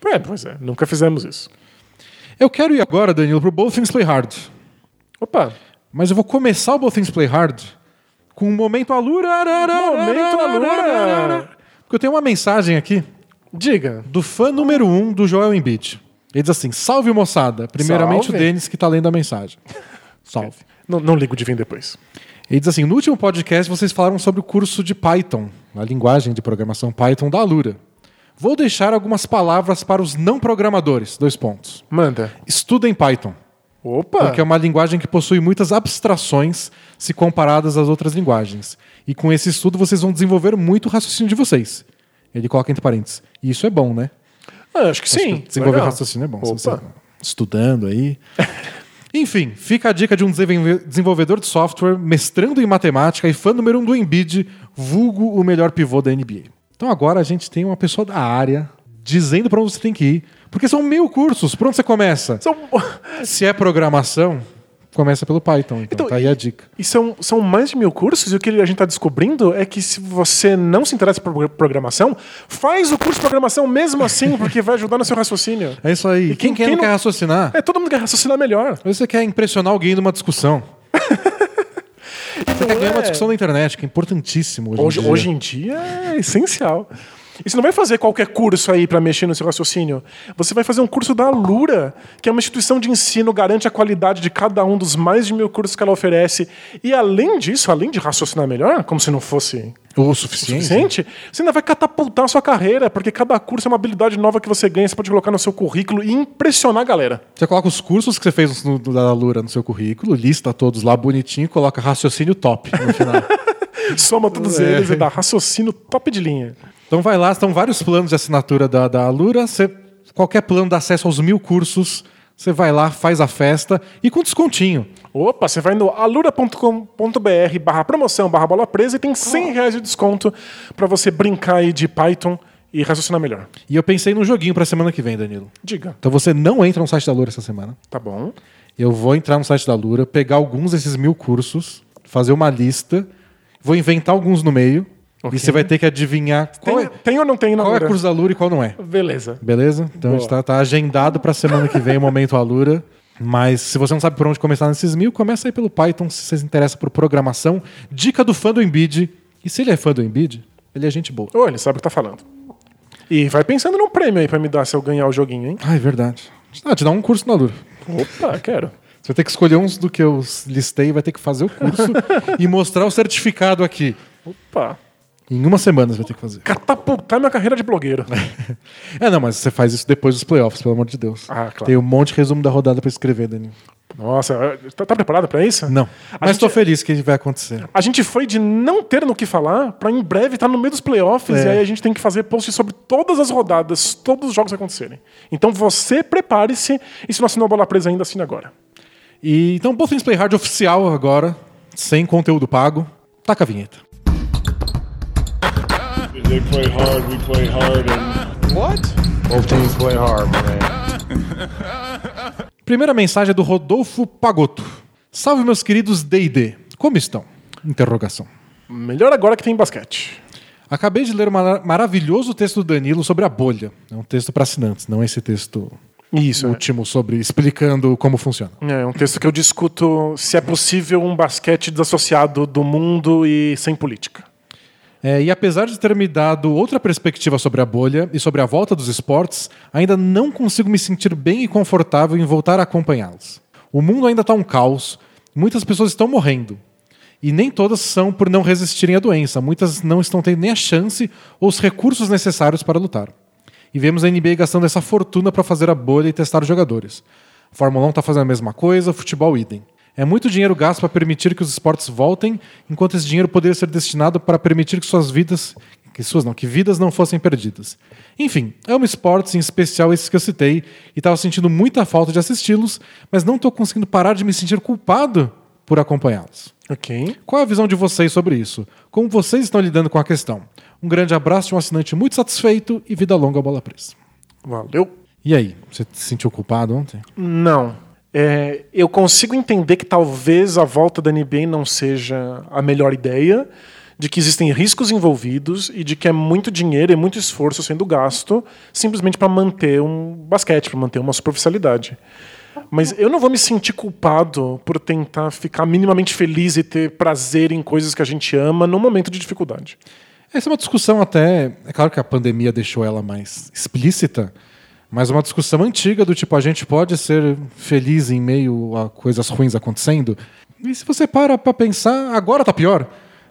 É, pois é, nunca fizemos isso. Eu quero ir agora, Danilo, pro Both Things Play Hard. Opa, Mas eu vou começar o Both Things Play Hard com um momento alura. Momento alura. Porque eu tenho uma mensagem aqui diga. do fã número um do Joel Embiid. Ele diz assim: Salve moçada. Primeiramente Salve. o Denis que tá lendo a mensagem. Salve. Não, não ligo de vir depois. Ele diz assim: no último podcast vocês falaram sobre o curso de Python, a linguagem de programação Python da Alura. Vou deixar algumas palavras para os não programadores. Dois pontos. Manda. Estudem Python, Opa! porque é uma linguagem que possui muitas abstrações se comparadas às outras linguagens. E com esse estudo vocês vão desenvolver muito o raciocínio de vocês. Ele coloca entre parênteses. E isso é bom, né? Ah, acho que sim. Desenvolver Legal. raciocínio é bom. Opa. você estudando aí. Enfim, fica a dica de um desenvolve- desenvolvedor de software, mestrando em matemática e fã número um do Embiid, vulgo o melhor pivô da NBA. Então agora a gente tem uma pessoa da área dizendo para onde você tem que ir. Porque são mil cursos. Por onde você começa? São- Se é programação, começa pelo Python. Então, Então, tá aí a dica. E são, são mais de mil cursos, e o que a gente está descobrindo é que se você não se interessa por programação, faz o curso de programação mesmo assim, porque vai ajudar no seu raciocínio. É isso aí. E quem, quem- quer quem não não- quer raciocinar? É, todo mundo quer raciocinar melhor. Você quer impressionar alguém numa discussão. Você quer ganhar uma é- discussão na internet, que é importantíssimo hoje, Hoje, em dia. hoje em dia é essencial. E você não vai fazer qualquer curso aí para mexer no seu raciocínio. Você vai fazer um curso da Alura, que é uma instituição de ensino, garante a qualidade de cada um dos mais de mil cursos que ela oferece. E além disso, além de raciocinar melhor, como se não fosse O o suficiente. suficiente, você ainda vai catapultar a sua carreira, porque cada curso é uma habilidade nova que você ganha, você pode colocar no seu currículo e impressionar a galera. Você coloca os cursos que você fez no, no, da Lura no seu currículo, lista todos lá bonitinho e coloca raciocínio top no final. Soma todos É. eles e dá raciocínio top de linha. então vai lá, estão vários planos de assinatura da, da Alura. Você, qualquer plano dá acesso aos mil cursos Você vai lá, faz a festa e com descontinho. Opa, você vai no alura.com.br barra promoção barra bola presa e tem 100 reais de desconto para você brincar aí de Python e raciocinar melhor. E eu pensei num joguinho pra semana que vem, Danilo. Diga. Então você não entra no site da Lura essa semana. Tá bom. Eu vou entrar no site da Lura, pegar alguns desses mil cursos, fazer uma lista, vou inventar alguns no meio. Ok. E você vai ter que adivinhar qual, Tem, é, tem ou não tem na qual é Alura? curso da Lura e qual não é. Beleza. Beleza? Então a gente tá, tá agendado pra semana que vem o Momento Alura. Mas se você não sabe por onde começar nesses mil, começa aí pelo Python, se você se interessa por programação. Dica do fã do Embiid. E se ele é fã do Embiid, ele é gente boa. Ô, ele sabe o que tá falando. E vai pensando num prêmio aí pra me dar se eu ganhar o joguinho, hein? Ah, é verdade. Ah, te dá um curso na Lura. Opa, quero. Você vai ter que escolher uns do que eu listei, vai ter que fazer o curso e mostrar o certificado aqui. Opa. Em uma semana você vai ter que fazer. Catapultar minha carreira de blogueiro. É, não, mas você faz isso depois dos playoffs, pelo amor de Deus. Ah, claro. Tem um monte de resumo da rodada pra escrever, Dani. Nossa, tá, tá preparado pra isso? Não. A Mas tô feliz que vai acontecer. A gente foi de não ter no que falar pra em breve estar no meio dos playoffs É. e aí a gente tem que fazer post sobre todas as rodadas, todos os jogos que acontecerem. Então você prepare-se e se não assinou a bola presa ainda, assine agora. E, então, Both Things Play Hard oficial agora, sem conteúdo pago. Taca a vinheta. They play hard, we play hard, and Both teams play hard, man. Primeira mensagem é do Rodolfo Pagotto. Salve, meus queridos D&D. Como estão? Interrogação. Melhor agora que tem basquete. Acabei de ler um mara- maravilhoso texto do Danilo sobre a bolha. É um texto para assinantes, não esse texto Isso. é. último sobre explicando como funciona. É um texto que eu discuto se é possível um basquete desassociado do mundo e sem política. É, e apesar de ter me dado outra perspectiva sobre a bolha e sobre a volta dos esportes, ainda não consigo me sentir bem e confortável em voltar a acompanhá-los. O mundo ainda está um caos, muitas pessoas estão morrendo. E nem todas são por não resistirem à doença, muitas não estão tendo nem a chance ou os recursos necessários para lutar. E vemos a NBA gastando essa fortuna para fazer a bolha e testar os jogadores. A Fórmula 1 está fazendo a mesma coisa, futebol idem. É muito dinheiro gasto para permitir que os esportes voltem, enquanto esse dinheiro poderia ser destinado para permitir que suas vidas, que suas não, que vidas não fossem perdidas. Enfim, amo esportes, em especial esses que eu citei, e estava sentindo muita falta de assisti-los, mas não estou conseguindo parar de me sentir culpado por acompanhá-los. Ok. Qual é a visão de vocês sobre isso? Como vocês estão lidando com a questão? Um grande abraço de um assinante muito satisfeito e vida longa bola presa. Valeu. E aí, você se sentiu culpado ontem? Não. É, eu consigo entender que talvez a volta da NBA não seja a melhor ideia, de que existem riscos envolvidos e de que é muito dinheiro e muito esforço sendo gasto simplesmente para manter um basquete, para manter uma superficialidade. Mas eu não vou me sentir culpado por tentar ficar minimamente feliz e ter prazer em coisas que a gente ama num momento de dificuldade. Essa é uma discussão até. É claro que a pandemia deixou ela mais explícita, mas uma discussão antiga do tipo, a gente pode ser feliz em meio a coisas ruins acontecendo. E se você para pra pensar, agora tá pior.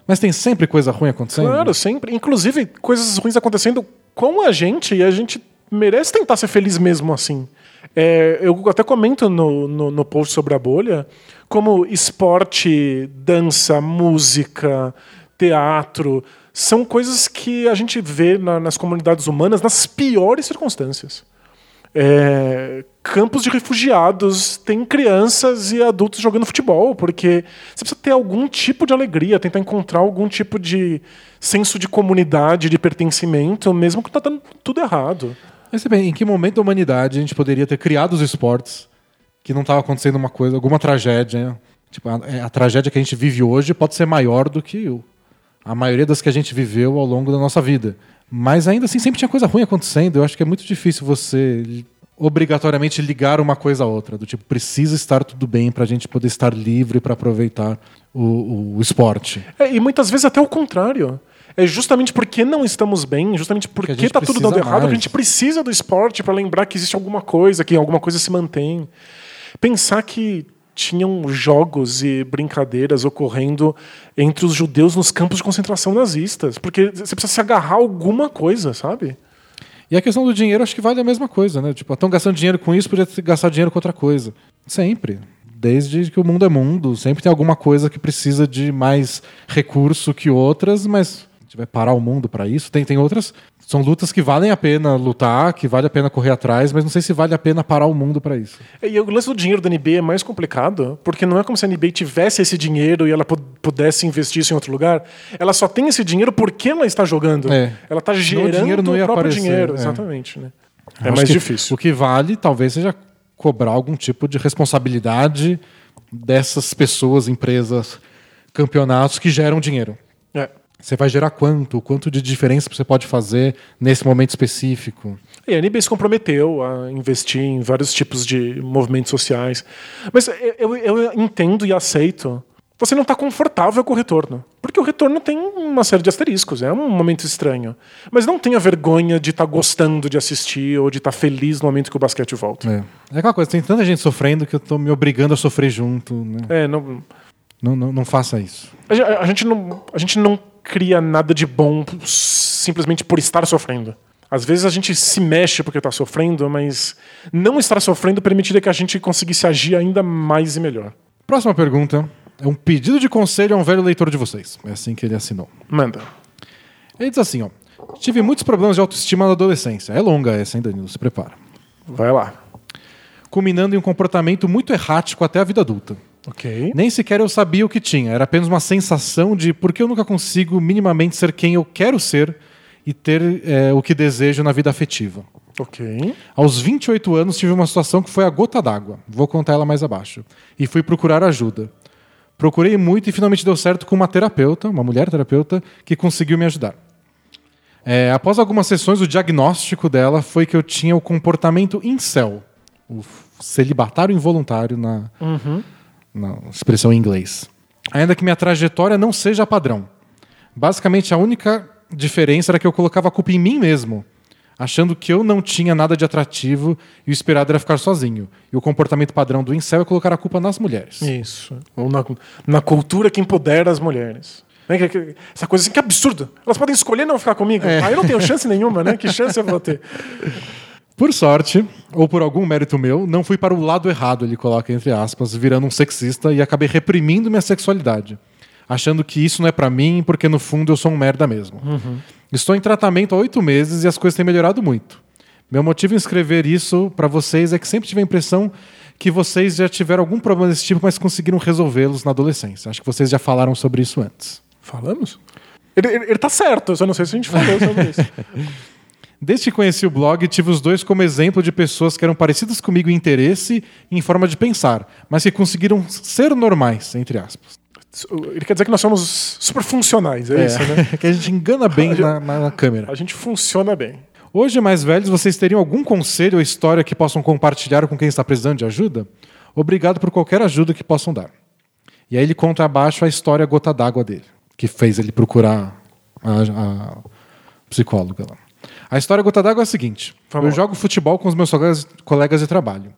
Mas tem sempre coisa ruim acontecendo. Claro, sempre. Inclusive, coisas ruins acontecendo com a gente e a gente merece tentar ser feliz mesmo assim. É, eu até comento no, no, no post sobre a bolha como esporte, dança, música, teatro são coisas que a gente vê na- nas comunidades humanas nas piores circunstâncias. É, campos de refugiados tem crianças e adultos jogando futebol, porque você precisa ter algum tipo de alegria, tentar encontrar algum tipo de senso de comunidade, de pertencimento, mesmo que tá dando tudo errado. Mas bem, em que momento da humanidade a gente poderia ter criado os esportes que não estava acontecendo uma coisa, alguma tragédia? Tipo, a, é, a tragédia que a gente vive hoje pode ser maior do que o, a maioria das que a gente viveu ao longo da nossa vida. Mas ainda assim sempre tinha coisa ruim acontecendo. Eu acho que é muito difícil você obrigatoriamente ligar uma coisa à outra. Do tipo, precisa estar tudo bem para a gente poder estar livre para aproveitar o, o- o esporte. É, e muitas vezes até o contrário. É justamente porque não estamos bem, justamente porque está tudo dando errado, que a gente precisa do esporte para lembrar que existe alguma coisa, que alguma coisa se mantém. Pensar que tinham jogos e brincadeiras ocorrendo entre os judeus nos campos de concentração nazistas, porque você precisa se agarrar a alguma coisa, sabe? E a questão do dinheiro, acho que vale a mesma coisa, né? Tipo, estão gastando dinheiro com isso, podia ter gastado dinheiro com outra coisa. Sempre. Desde que o mundo é mundo, sempre tem alguma coisa que precisa de mais recurso que outras, mas gente vai parar o mundo pra isso. Tem, tem outras. São lutas que valem a pena lutar, que vale a pena correr atrás, mas não sei se vale a pena parar o mundo pra isso. E o lance do dinheiro da NBA é mais complicado, porque não é como se a NBA tivesse esse dinheiro e ela pu- pudesse investir isso em outro lugar. Ela só tem esse dinheiro porque ela está jogando. É. Ela está gerando dinheiro não o próprio aparecer, dinheiro. é. Exatamente. Né? Eu É mais que difícil. O que vale, talvez, seja cobrar algum tipo de responsabilidade dessas pessoas, empresas, campeonatos que geram dinheiro. É. Você vai gerar quanto? Quanto de diferença você pode fazer nesse momento específico? E a NBA se comprometeu a investir em vários tipos de movimentos sociais. Mas eu, eu- entendo e aceito. Você não está confortável com o retorno. Porque o retorno tem uma série de asteriscos, é um momento estranho. Mas não tenha vergonha de estar gostando de assistir ou de estar feliz no momento que o basquete volta. É. é aquela coisa, tem tanta gente sofrendo que eu tô me obrigando a sofrer junto. Né? É, não, Não, não, não faça isso. a, a gente não, a gente não cria nada de bom simplesmente por estar sofrendo. Às vezes a gente se mexe porque está sofrendo, mas não estar sofrendo permitiria que a gente conseguisse agir ainda mais e melhor. Próxima pergunta é um pedido de conselho a um velho leitor de vocês. É assim que ele assinou. Manda. Ele diz assim, ó. Tive muitos problemas de autoestima na adolescência. É longa essa, hein, Danilo? Se prepara. Vai lá. Culminando em um comportamento muito errático até a vida adulta. Ok. Nem sequer eu sabia o que tinha. Era apenas uma sensação de por que eu nunca consigo minimamente ser quem eu quero ser e ter é, o que desejo na vida afetiva. Ok. Aos 28 anos tive uma situação que foi a gota d'água. Vou contar ela mais abaixo. E fui procurar ajuda. Procurei muito e finalmente deu certo com uma terapeuta, uma mulher terapeuta, que conseguiu me ajudar. É, após algumas sessões, o diagnóstico dela foi que eu tinha o comportamento incel, o celibatário involuntário na, na expressão em inglês. Ainda que minha trajetória não seja padrão. Basicamente, a única diferença era que eu colocava a culpa em mim mesmo, achando que eu não tinha nada de atrativo e o esperado era ficar sozinho. E o comportamento padrão do incel é colocar a culpa nas mulheres. Isso. Ou na, na cultura que empodera as mulheres. Né, Essa coisa assim, que absurdo. Elas podem escolher não ficar comigo. Aí eu não tenho chance nenhuma, né? Que chance eu vou ter? Por sorte, ou por algum mérito meu, não fui para o lado errado, ele coloca entre aspas, virando um sexista e acabei reprimindo minha sexualidade, achando que isso não é pra mim porque no fundo eu sou um merda mesmo. Estou em tratamento há oito meses e as coisas têm melhorado muito. Meu motivo em escrever isso pra vocês é que sempre tive a impressão que vocês já tiveram algum problema desse tipo, mas conseguiram resolvê-los na adolescência. Acho que vocês já falaram sobre isso antes. Falamos? Ele, ele, ele tá certo, eu só não sei se a gente falou sobre isso. Desde que conheci o blog, tive os dois como exemplo de pessoas que eram parecidas comigo em interesse e em forma de pensar, mas que conseguiram ser normais, entre aspas. Ele quer dizer que nós somos super funcionais, é, isso, né? que a gente engana bem na, na- na câmera. A gente funciona bem. Hoje, mais velhos, vocês teriam algum conselho ou história que possam compartilhar com quem está precisando de ajuda? Obrigado por qualquer ajuda que possam dar. E aí ele conta abaixo a história gota d'água dele, que fez ele procurar a, a psicóloga lá. A história gota d'água é a seguinte: eu jogo futebol com os meus colegas, colegas de trabalho.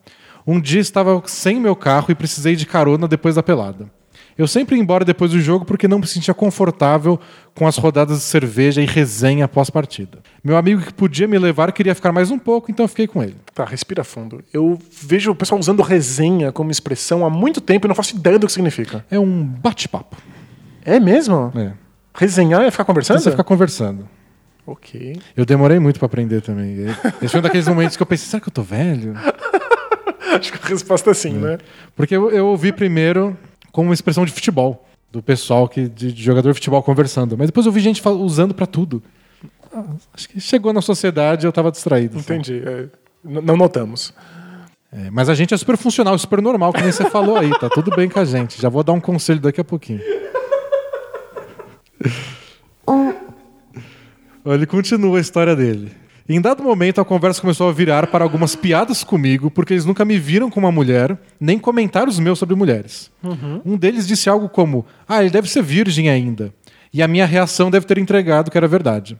Um dia estava sem meu carro e precisei de carona depois da pelada. Eu sempre ia embora depois do jogo porque não me sentia confortável com as rodadas de cerveja e resenha após partida. Meu amigo que podia me levar queria ficar mais um pouco, então eu fiquei com ele. Tá, respira fundo. Eu vejo o pessoal usando resenha como expressão há muito tempo e não faço ideia do que significa. É um bate-papo. É mesmo? É. Resenhar é ficar conversando? Você fica conversando. Ok. Eu demorei muito pra aprender também. Esse foi um daqueles momentos que eu pensei, será que eu tô velho? Acho que a resposta é sim, né? Porque eu, eu ouvi primeiro como uma expressão de futebol, do pessoal que, de, de jogador de futebol conversando. Mas depois eu vi gente usando pra tudo. Ah, acho que chegou na sociedade e eu tava distraído. Entendi. É, não notamos. É, mas a gente é super funcional, super normal, que nem você falou aí. Tá tudo bem com a gente. Já vou dar um conselho daqui a pouquinho. Ele continua a história dele. Em dado momento, a conversa começou a virar para algumas piadas comigo, porque eles nunca me viram com uma mulher, nem comentários meus sobre mulheres. Um deles disse algo como: Ah, ele deve ser virgem ainda. E a minha reação deve ter entregado que era verdade.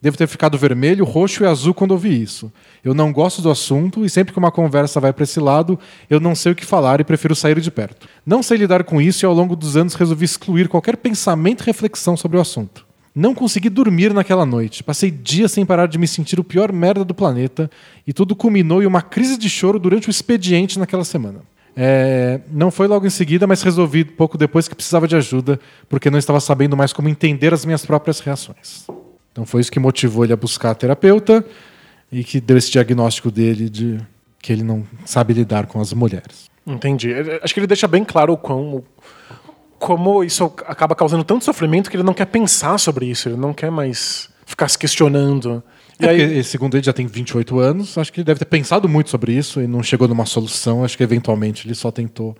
Devo ter ficado vermelho, roxo e azul quando ouvi isso. Eu não gosto do assunto e sempre que uma conversa vai para esse lado, eu não sei o que falar e prefiro sair de perto. Não sei lidar com isso e ao longo dos anos resolvi excluir qualquer pensamento e reflexão sobre o assunto. Não consegui dormir naquela noite. Passei dias sem parar de me sentir o pior merda do planeta e tudo culminou em uma crise de choro durante o expediente naquela semana. É, não foi logo em seguida, mas resolvi pouco depois que precisava de ajuda, porque não estava sabendo mais como entender as minhas próprias reações. Então foi isso que motivou ele a buscar a terapeuta e que deu esse diagnóstico dele de que ele não sabe lidar com as mulheres. Entendi. É, Acho que ele deixa bem claro o quão, como isso acaba causando tanto sofrimento que ele não quer pensar sobre isso, ele não quer mais ficar se questionando. E É aí, porque, segundo ele, já tem 28 anos, acho que ele deve ter pensado muito sobre isso e não chegou numa solução. Acho que eventualmente ele só tentou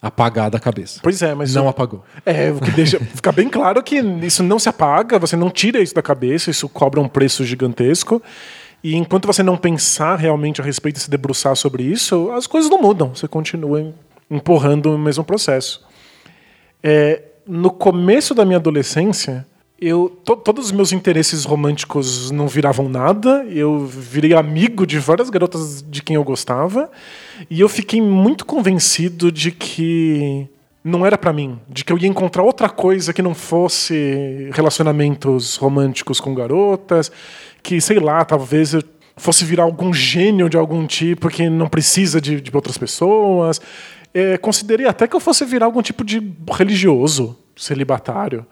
apagar da cabeça. pois é, mas não o- apagou. É, o que deixa fica bem claro que isso não se apaga, você não tira isso da cabeça, isso cobra um preço gigantesco. E enquanto você não pensar realmente a respeito e se debruçar sobre isso, as coisas não mudam, você continua em- empurrando o mesmo processo. É, no começo da minha adolescência, eu to- todos os meus interesses românticos não viravam nada. Eu virei amigo de várias garotas de quem eu gostava e eu fiquei muito convencido de que não era pra mim, de que eu ia encontrar outra coisa que não fosse relacionamentos românticos com garotas, que sei lá, talvez eu fosse virar algum gênio de algum tipo que não precisa de, de outras pessoas. É, considerei até que eu fosse virar algum tipo de religioso, celibatário.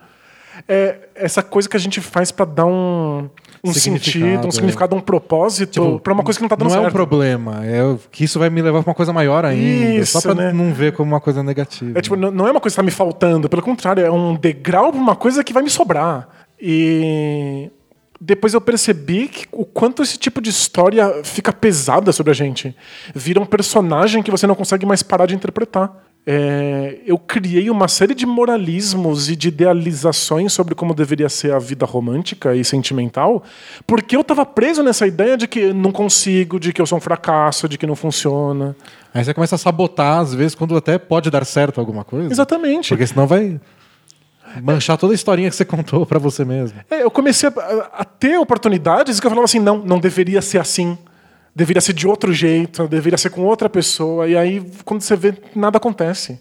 É essa coisa que a gente faz pra dar um, um sentido, um é. significado, um propósito pra uma coisa que não tá dando não certo. é um problema, é que isso vai me levar pra uma coisa maior ainda. Isso, só pra né? não ver como uma coisa negativa. É tipo, não não é uma coisa que tá me faltando, pelo contrário, é um degrau pra uma coisa que vai me sobrar. E depois eu percebi que o quanto esse tipo de história fica pesada sobre a gente. Vira um personagem que você não consegue mais parar de interpretar. É, eu criei uma série de moralismos e de idealizações sobre como deveria ser a vida romântica e sentimental, porque eu tava preso nessa ideia de que não consigo, de que eu sou um fracasso, de que não funciona. Aí você começa a sabotar, às vezes, quando até pode dar certo alguma coisa. Exatamente. Porque senão vai manchar toda a historinha que você contou pra você mesmo. É, eu comecei a, a ter oportunidades que eu falava assim, não, não deveria ser assim. Deveria ser de outro jeito, deveria ser com outra pessoa. E aí, quando você vê, nada acontece.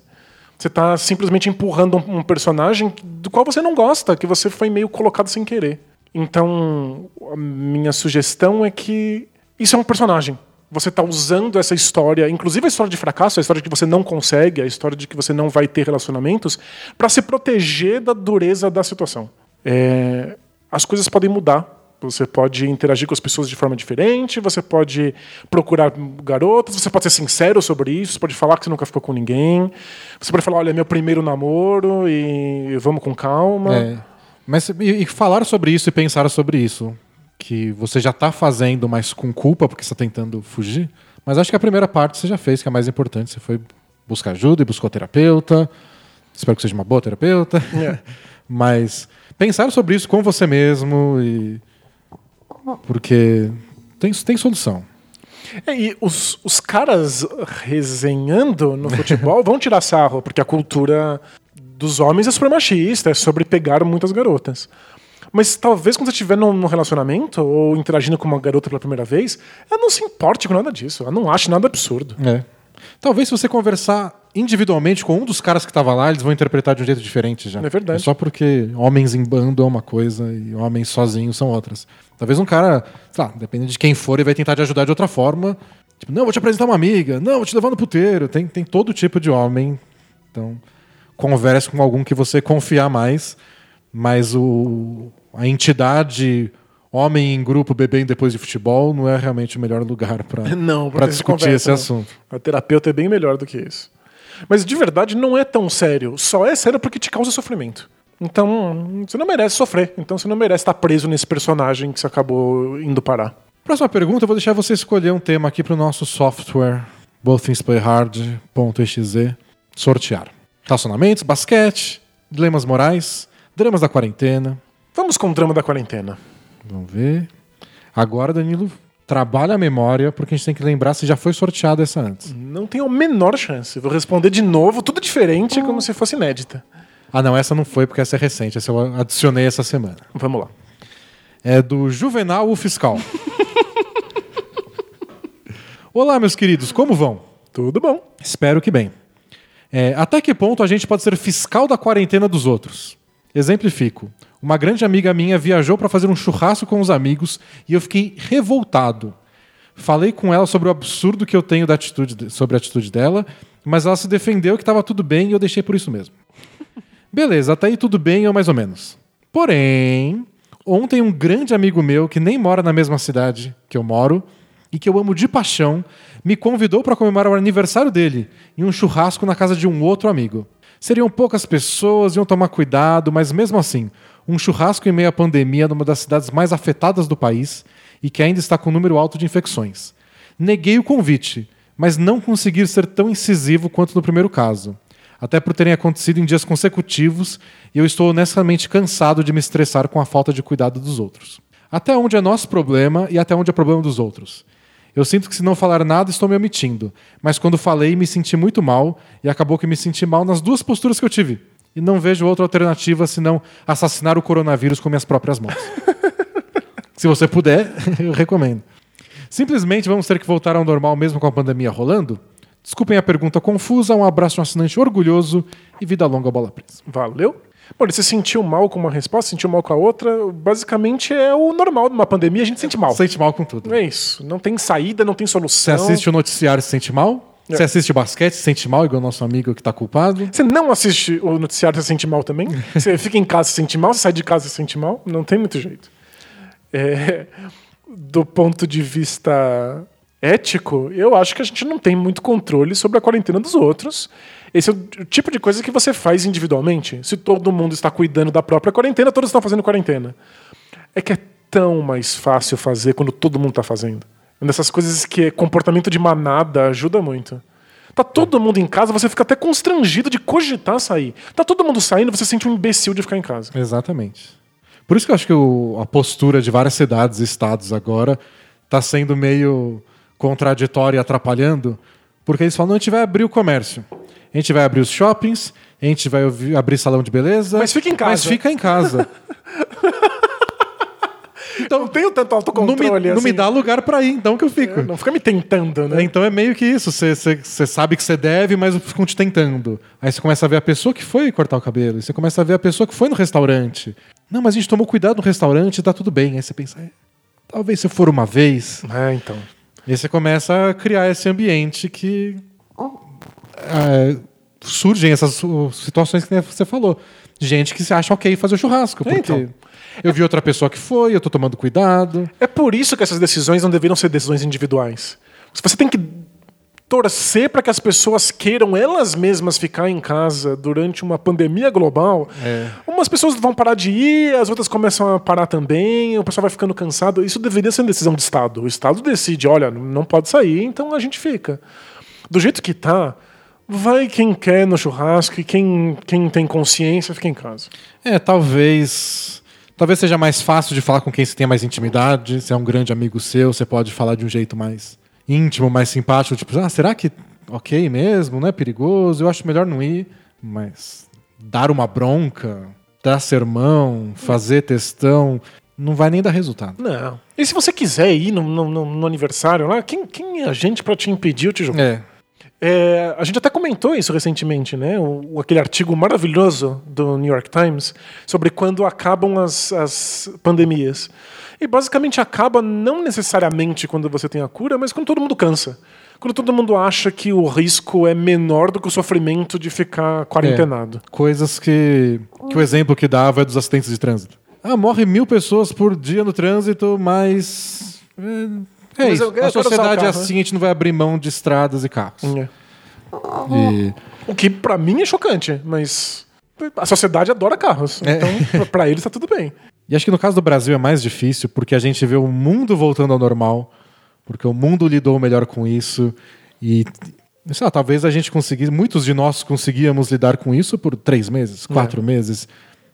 Você está simplesmente empurrando um, um personagem do qual você não gosta, que você foi meio colocado sem querer. Então, a minha sugestão é que isso é um personagem. Você está usando essa história, inclusive a história de fracasso, a história de que você não consegue, a história de que você não vai ter relacionamentos, para se proteger da dureza da situação. É, as coisas podem mudar. Você pode interagir com as pessoas de forma diferente, você pode procurar garotas, você pode ser sincero sobre isso, você pode falar que você nunca ficou com ninguém, você pode falar, olha, é meu primeiro namoro e vamos com calma. É. Mas e, e falar sobre isso e pensar sobre isso, que você já tá fazendo, mas com culpa porque você tá tentando fugir. Mas acho que a primeira parte você já fez, que é a mais importante. Você foi buscar ajuda e buscou terapeuta. Espero que seja uma boa terapeuta. É. mas pensar sobre isso com você mesmo e porque tem, tem solução. É, e os, os caras resenhando no futebol vão tirar sarro, porque a cultura dos homens é super machista, é sobre pegar muitas garotas. Mas talvez quando você estiver num, relacionamento ou interagindo com uma garota pela primeira vez, ela não se importe com nada disso, ela não ache nada absurdo. É. Talvez se você conversar individualmente com um dos caras que tava lá, eles vão interpretar de um jeito diferente já. É verdade. só porque homens em bando é uma coisa e homens sozinhos são outras. Talvez um cara, sei lá, dependendo de quem for, ele vai tentar te ajudar de outra forma. Tipo, não, vou te apresentar uma amiga. Não, vou te levar no puteiro. Tem, tem todo tipo de homem. Então, converse com algum que você confiar mais. Mas o, a entidade homem em grupo bebendo depois de futebol não é realmente o melhor lugar para discutir conversa, esse não. assunto. A terapeuta é bem melhor do que isso. Mas de verdade não é tão sério. Só é sério porque te causa sofrimento. Então, você não merece sofrer. Então você não merece estar preso nesse personagem que você acabou indo parar. Próxima pergunta, eu vou deixar você escolher um tema aqui para o nosso software bothingsPlayHard.exe sortear. Relacionamentos, basquete, dilemas morais, dramas da quarentena. Vamos com o drama da quarentena. Vamos ver. Agora, Danilo, trabalha a memória, porque a gente tem que lembrar se já foi sorteado essa antes. Não tenho a menor chance. Vou responder de novo, tudo diferente, como se fosse inédita. Ah, não, essa não foi, porque essa é recente. Essa eu adicionei essa semana. Vamos lá. É do Juvenal o Fiscal. Olá, meus queridos, como vão? Tudo bom. Espero que bem. É, até que ponto a gente pode ser fiscal da quarentena dos outros? Exemplifico. Uma grande amiga minha viajou para fazer um churrasco com os amigos e eu fiquei revoltado. Falei com ela sobre o absurdo que eu tenho da atitude, sobre a atitude dela, mas ela se defendeu que estava tudo bem e eu deixei por isso mesmo. Beleza, até aí tudo bem ou mais ou menos. Porém, ontem um grande amigo meu que nem mora na mesma cidade que eu moro e que eu amo de paixão me convidou para comemorar o aniversário dele em um churrasco na casa de um outro amigo. Seriam poucas pessoas, iam tomar cuidado, mas mesmo assim, um churrasco em meio à pandemia numa das cidades mais afetadas do país e que ainda está com um número alto de infecções. Neguei o convite, mas não consegui ser tão incisivo quanto no primeiro caso. Até por terem acontecido em dias consecutivos e eu estou honestamente cansado de me estressar com a falta de cuidado dos outros. Até onde é nosso problema e até onde é problema dos outros. Eu sinto que se não falar nada estou me omitindo, mas quando falei me senti muito mal e acabou que me senti mal nas duas posturas que eu tive. E não vejo outra alternativa senão assassinar o coronavírus com minhas próprias mãos. se você puder, eu recomendo. Simplesmente vamos ter que voltar ao normal mesmo com a pandemia rolando? Desculpem a pergunta confusa, um abraço um assinante orgulhoso e vida longa bola presa. Valeu. Bom, se sentiu mal com uma resposta, sentiu mal com a outra. Basicamente é o normal de uma pandemia, a gente sente mal. Sente mal com tudo. É isso. Não tem saída, não tem Você solução. assiste o noticiário e se sente mal? É. Você assiste basquete se sente mal, igual o nosso amigo que tá culpado? Você não assiste o noticiário se sente mal também? Você fica em casa se sente mal, você sai de casa e se sente mal? Não tem muito jeito. É, do ponto de vista ético, eu acho que a gente não tem muito controle sobre a quarentena dos outros. Esse é o tipo de coisa que você faz individualmente. Se todo mundo está cuidando da própria quarentena, todos estão fazendo quarentena. É que é tão mais fácil fazer quando todo mundo está fazendo. Uma dessas coisas que comportamento de manada ajuda muito. Tá todo mundo em casa, você fica até constrangido de cogitar sair. Tá todo mundo saindo, você sente um imbecil de ficar em casa. Exatamente. Por isso que eu acho que o- a postura de várias cidades e estados agora tá sendo meio contraditória e atrapalhando, porque eles falam, não, a gente vai abrir o comércio. A gente vai abrir os shoppings, a gente vai abrir salão de beleza. Mas fica em casa. Mas fica em casa. Então não tenho tanto não, autocontrole me, não assim. me dá lugar pra ir, então que eu fico. Não fica me tentando, né? Então é meio que isso. Você- sabe que você deve, mas ficam te tentando. Aí você começa a ver a pessoa que foi cortar o cabelo. Você começa a ver a pessoa que foi no restaurante. Não, mas a gente tomou cuidado no restaurante, tá tudo bem. Aí você pensa, é, talvez se eu for uma vez. É, então. E aí você começa a criar esse ambiente que é, surgem essas situações que você falou. Gente que se acha ok fazer o churrasco. É, Porque então. Eu vi outra pessoa que foi, eu tô tomando cuidado. É por isso que essas decisões não deveriam ser decisões individuais. Você tem que torcer para que as pessoas queiram elas mesmas ficar em casa durante uma pandemia global. É. Umas pessoas vão parar de ir, as outras começam a parar também, o pessoal vai ficando cansado. Isso deveria ser uma decisão do Estado. O Estado decide, olha, não pode sair, então a gente fica. Do jeito que tá, vai quem quer no churrasco e quem, quem tem consciência fica em casa. É, talvez. Talvez seja mais fácil de falar com quem você tem mais intimidade. Se é um grande amigo seu, você pode falar de um jeito mais íntimo, mais simpático. Tipo, ah, será que ok mesmo? Não é perigoso? Eu acho melhor não ir. Mas dar uma bronca, dar sermão, fazer textão, não vai nem dar resultado. Não. E se você quiser ir no, no- no- aniversário lá, quem, quem é a gente para te impedir tijolo? É. É, a gente até comentou isso recentemente, né? O, aquele artigo maravilhoso do New York Times sobre quando acabam as, as pandemias. E basicamente acaba não necessariamente quando você tem a cura, mas quando todo mundo cansa. Quando todo mundo acha que o risco é menor do que o sofrimento de ficar quarentenado. Coisas que, que o exemplo que dava é dos acidentes de trânsito. Ah, morre mil pessoas por dia no trânsito, mas. É, é Mas isso. eu- eu a sociedade é carro, assim, a gente não vai abrir mão de estradas e carros. É. E- O que pra mim é chocante, mas a sociedade adora carros. É. Então, pra eles tá tudo bem. E acho que no caso do Brasil é mais difícil porque a gente vê o mundo voltando ao normal, porque o mundo lidou melhor com isso e sei lá, talvez a gente conseguisse, muitos de nós conseguíamos lidar com isso por três meses, quatro meses.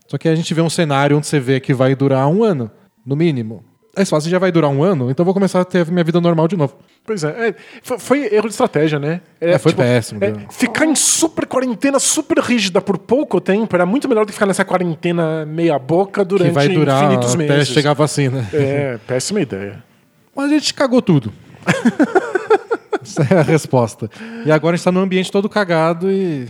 Só que a gente vê um cenário onde você vê que vai durar um ano, no mínimo. Aí você fala, se já vai durar um ano, então eu vou começar a ter minha vida normal de novo. Pois é, é, foi, foi erro de estratégia, né? É, foi péssimo, é, ficar em super quarentena, super rígida por pouco tempo, era muito melhor do que ficar nessa quarentena meia boca durante que vai durar infinitos até meses. chegar a vacina. É, péssima ideia. Mas a gente cagou tudo. Essa é a resposta. E agora a gente tá num ambiente todo cagado e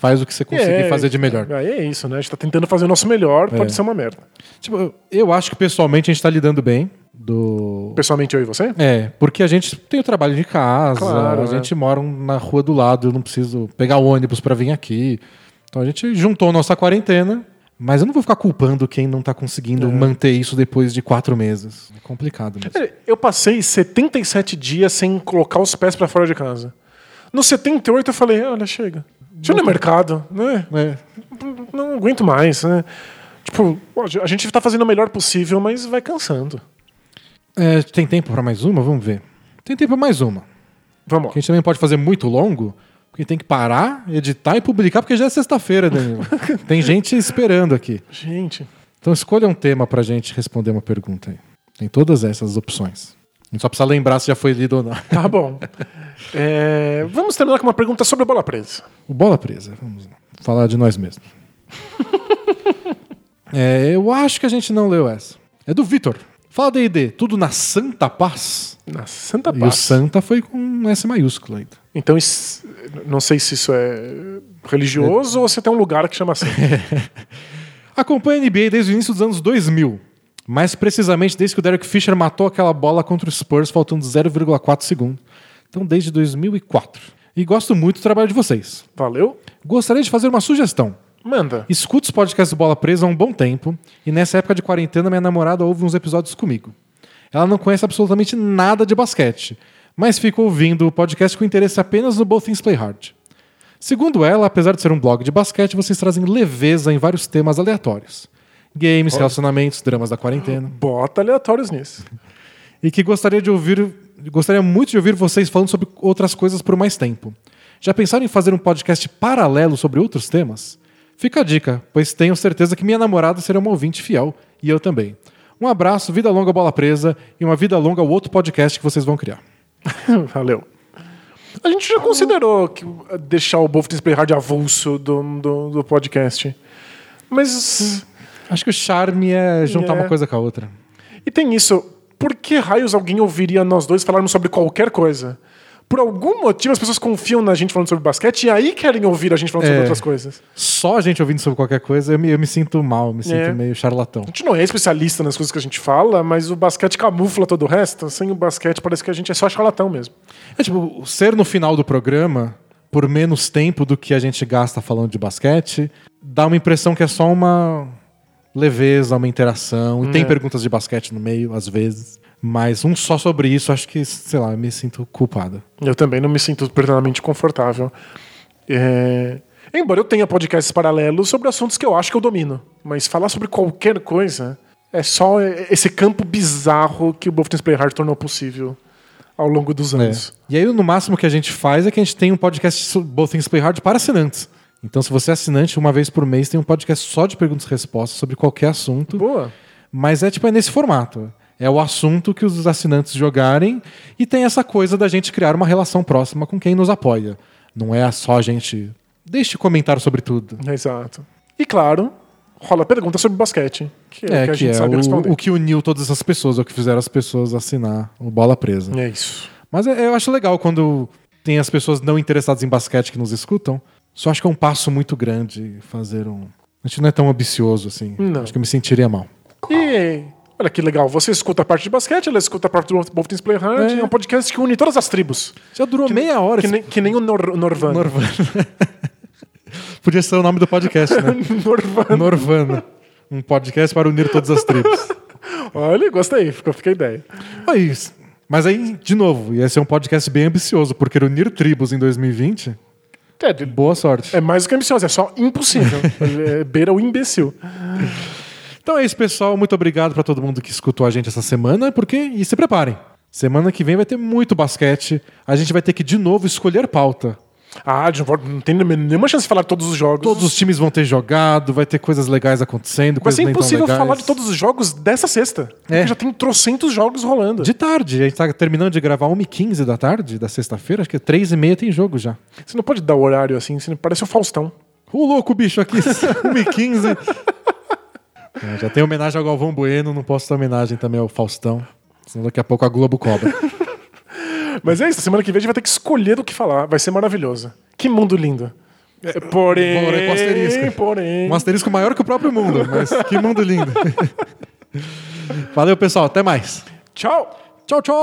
faz o que você conseguir É, fazer de melhor. Aí é isso, né? A gente tá tentando fazer o nosso melhor, pode ser uma merda. Tipo, eu acho que pessoalmente a gente tá lidando bem. Do. Pessoalmente, eu e você? É, porque a gente tem o trabalho de casa, Claro, a é. gente mora na rua do lado, eu não preciso pegar o ônibus pra vir aqui. Então a gente juntou nossa quarentena, mas eu não vou ficar culpando quem não tá conseguindo É. manter isso depois de quatro meses. É complicado mesmo. É, Eu passei 77 dias sem colocar os pés pra fora de casa. No 78 eu falei, olha, chega. Ir no mercado, né? É. Não aguento mais, né? Tipo, a gente tá fazendo o melhor possível, mas vai cansando. É, tem tempo pra mais uma? Vamos ver. Tem tempo pra mais uma. Vamos lá. Que a gente também pode fazer muito longo, porque tem que parar, editar e publicar, porque já é sexta-feira, Danilo. tem gente esperando aqui. Gente, Então escolha um tema pra gente responder uma pergunta aí. Tem todas essas opções. Só precisa lembrar se já foi lido ou não. tá bom. É, vamos terminar com uma pergunta sobre a bola presa. O Bola Presa, vamos falar de nós mesmos. É, eu acho que a gente não leu essa. É do Vitor. Fala D&D, tudo na Santa Paz? Na Santa E o Paz. Santa foi com S maiúsculo ainda. Então, isso- não sei se isso é religioso ou se tem um lugar que chama assim. Acompanha a NBA desde o início dos anos 2000. Mais precisamente desde que o Derek Fisher matou aquela bola contra o Spurs faltando 0,4 segundo. Então desde 2004. E gosto muito do trabalho de vocês. Valeu? Gostaria de fazer uma sugestão. Manda. Escuto os podcasts do Bola Presa há um bom tempo e nessa época de quarentena minha namorada ouve uns episódios comigo. Ela não conhece absolutamente nada de basquete, mas fica ouvindo o podcast com interesse apenas no Both Things Play Hard. Segundo ela, apesar de ser um blog de basquete, vocês trazem leveza em vários temas aleatórios. Games, relacionamentos, dramas da quarentena. Bota aleatórios nisso. E que gostaria de ouvir, gostaria muito de ouvir vocês falando sobre outras coisas por mais tempo. Já pensaram em fazer um podcast paralelo sobre outros temas? Fica a dica, pois tenho certeza que minha namorada será uma ouvinte fiel e eu também. Um abraço, vida longa bola presa e uma vida longa ao outro podcast que vocês vão criar. Valeu. A gente já considerou que, deixar o Play Hard avulso do, do, do podcast. Mas. Acho que o charme é juntar É. uma coisa com a outra. E tem isso. Por que raios alguém ouviria nós dois falarmos sobre qualquer coisa? Por algum motivo as pessoas confiam na gente falando sobre basquete e aí querem ouvir a gente falando sobre É. outras coisas. Só a gente ouvindo sobre qualquer coisa, eu me, eu me sinto mal, me sinto É. meio charlatão. A gente não é especialista nas coisas que a gente fala, mas o basquete camufla todo o resto. Sem o basquete parece que a gente é só charlatão mesmo. É tipo, ser no final do programa, por menos tempo do que a gente gasta falando de basquete, dá uma impressão que é só uma leveza, uma interação. E tem É. perguntas de basquete no meio, às vezes. Mas um só sobre isso, acho que, sei lá, me sinto culpada. Eu também não me sinto plenamente confortável. É, Embora eu tenha podcasts paralelos sobre assuntos que eu acho que eu domino. Mas falar sobre qualquer coisa é só esse campo bizarro que o Things Play Hard tornou possível ao longo dos anos. E aí, no máximo que a gente faz é que a gente tem um podcast Both Things Play Hard para assinantes. Então, se você é assinante, uma vez por mês tem um podcast só de perguntas e respostas sobre qualquer assunto. Boa. Mas é tipo é nesse formato. É o assunto que os assinantes jogarem e tem essa coisa da gente criar uma relação próxima com quem nos apoia. Não é só a gente. Deixe comentário sobre tudo. Exato. E claro, rola pergunta sobre basquete. Que é, É, o que a que gente é sabe responder. o, o que uniu todas essas pessoas, é o que fizeram as pessoas assinar o Bola Presa. É isso. Mas é- eu acho legal quando tem as pessoas não interessadas em basquete que nos escutam. Só acho que é um passo muito grande fazer um. A gente não é tão ambicioso assim. Não. Acho que eu me sentiria mal. E olha que legal, você escuta a parte de basquete, ela escuta a parte do Both Things Play Hard. É. É. um podcast que une todas as tribos. Já durou meia hora Que esse nem, que nem o Nor Norvana. Norvana. Podia ser o nome do podcast, né? Norvana. Norvana. Um podcast para unir todas as tribos. Olha, gostei, ficou, fica a ideia. Aí, mas aí, de novo, ia ser um podcast bem ambicioso, porque unir tribos em 2020, É, de- boa sorte. é mais do que ambicioso, é só impossível. é, beira o imbecil. Então é isso, pessoal. Muito obrigado para todo mundo que escutou a gente essa semana, porque e se preparem. Semana que vem vai ter muito basquete. A gente vai ter que de novo escolher pauta. Ah, não tem nenhuma chance de falar de todos os jogos. Todos os times vão ter jogado, vai ter coisas legais acontecendo, coisas nem tão impossível falar de todos os jogos dessa sexta. Porque É. já tem trocentos jogos rolando. De tarde, a gente tá terminando de gravar 1h15 da tarde, da sexta-feira, acho que é 3h30 tem jogo já. Você não pode dar o horário assim, você parece o Faustão. O louco bicho aqui, 1h15. É, já tem homenagem ao Galvão Bueno, não posso dar homenagem também ao Faustão. Senão daqui a pouco a Globo cobra. Mas é isso, semana que vem a gente vai ter que escolher do que falar. Vai ser maravilhoso. Que mundo lindo. Porém, Porém, com asterisco. porém. Um asterisco maior que o próprio mundo, mas que mundo lindo. Valeu, pessoal. Até mais. Tchau! Tchau, tchau!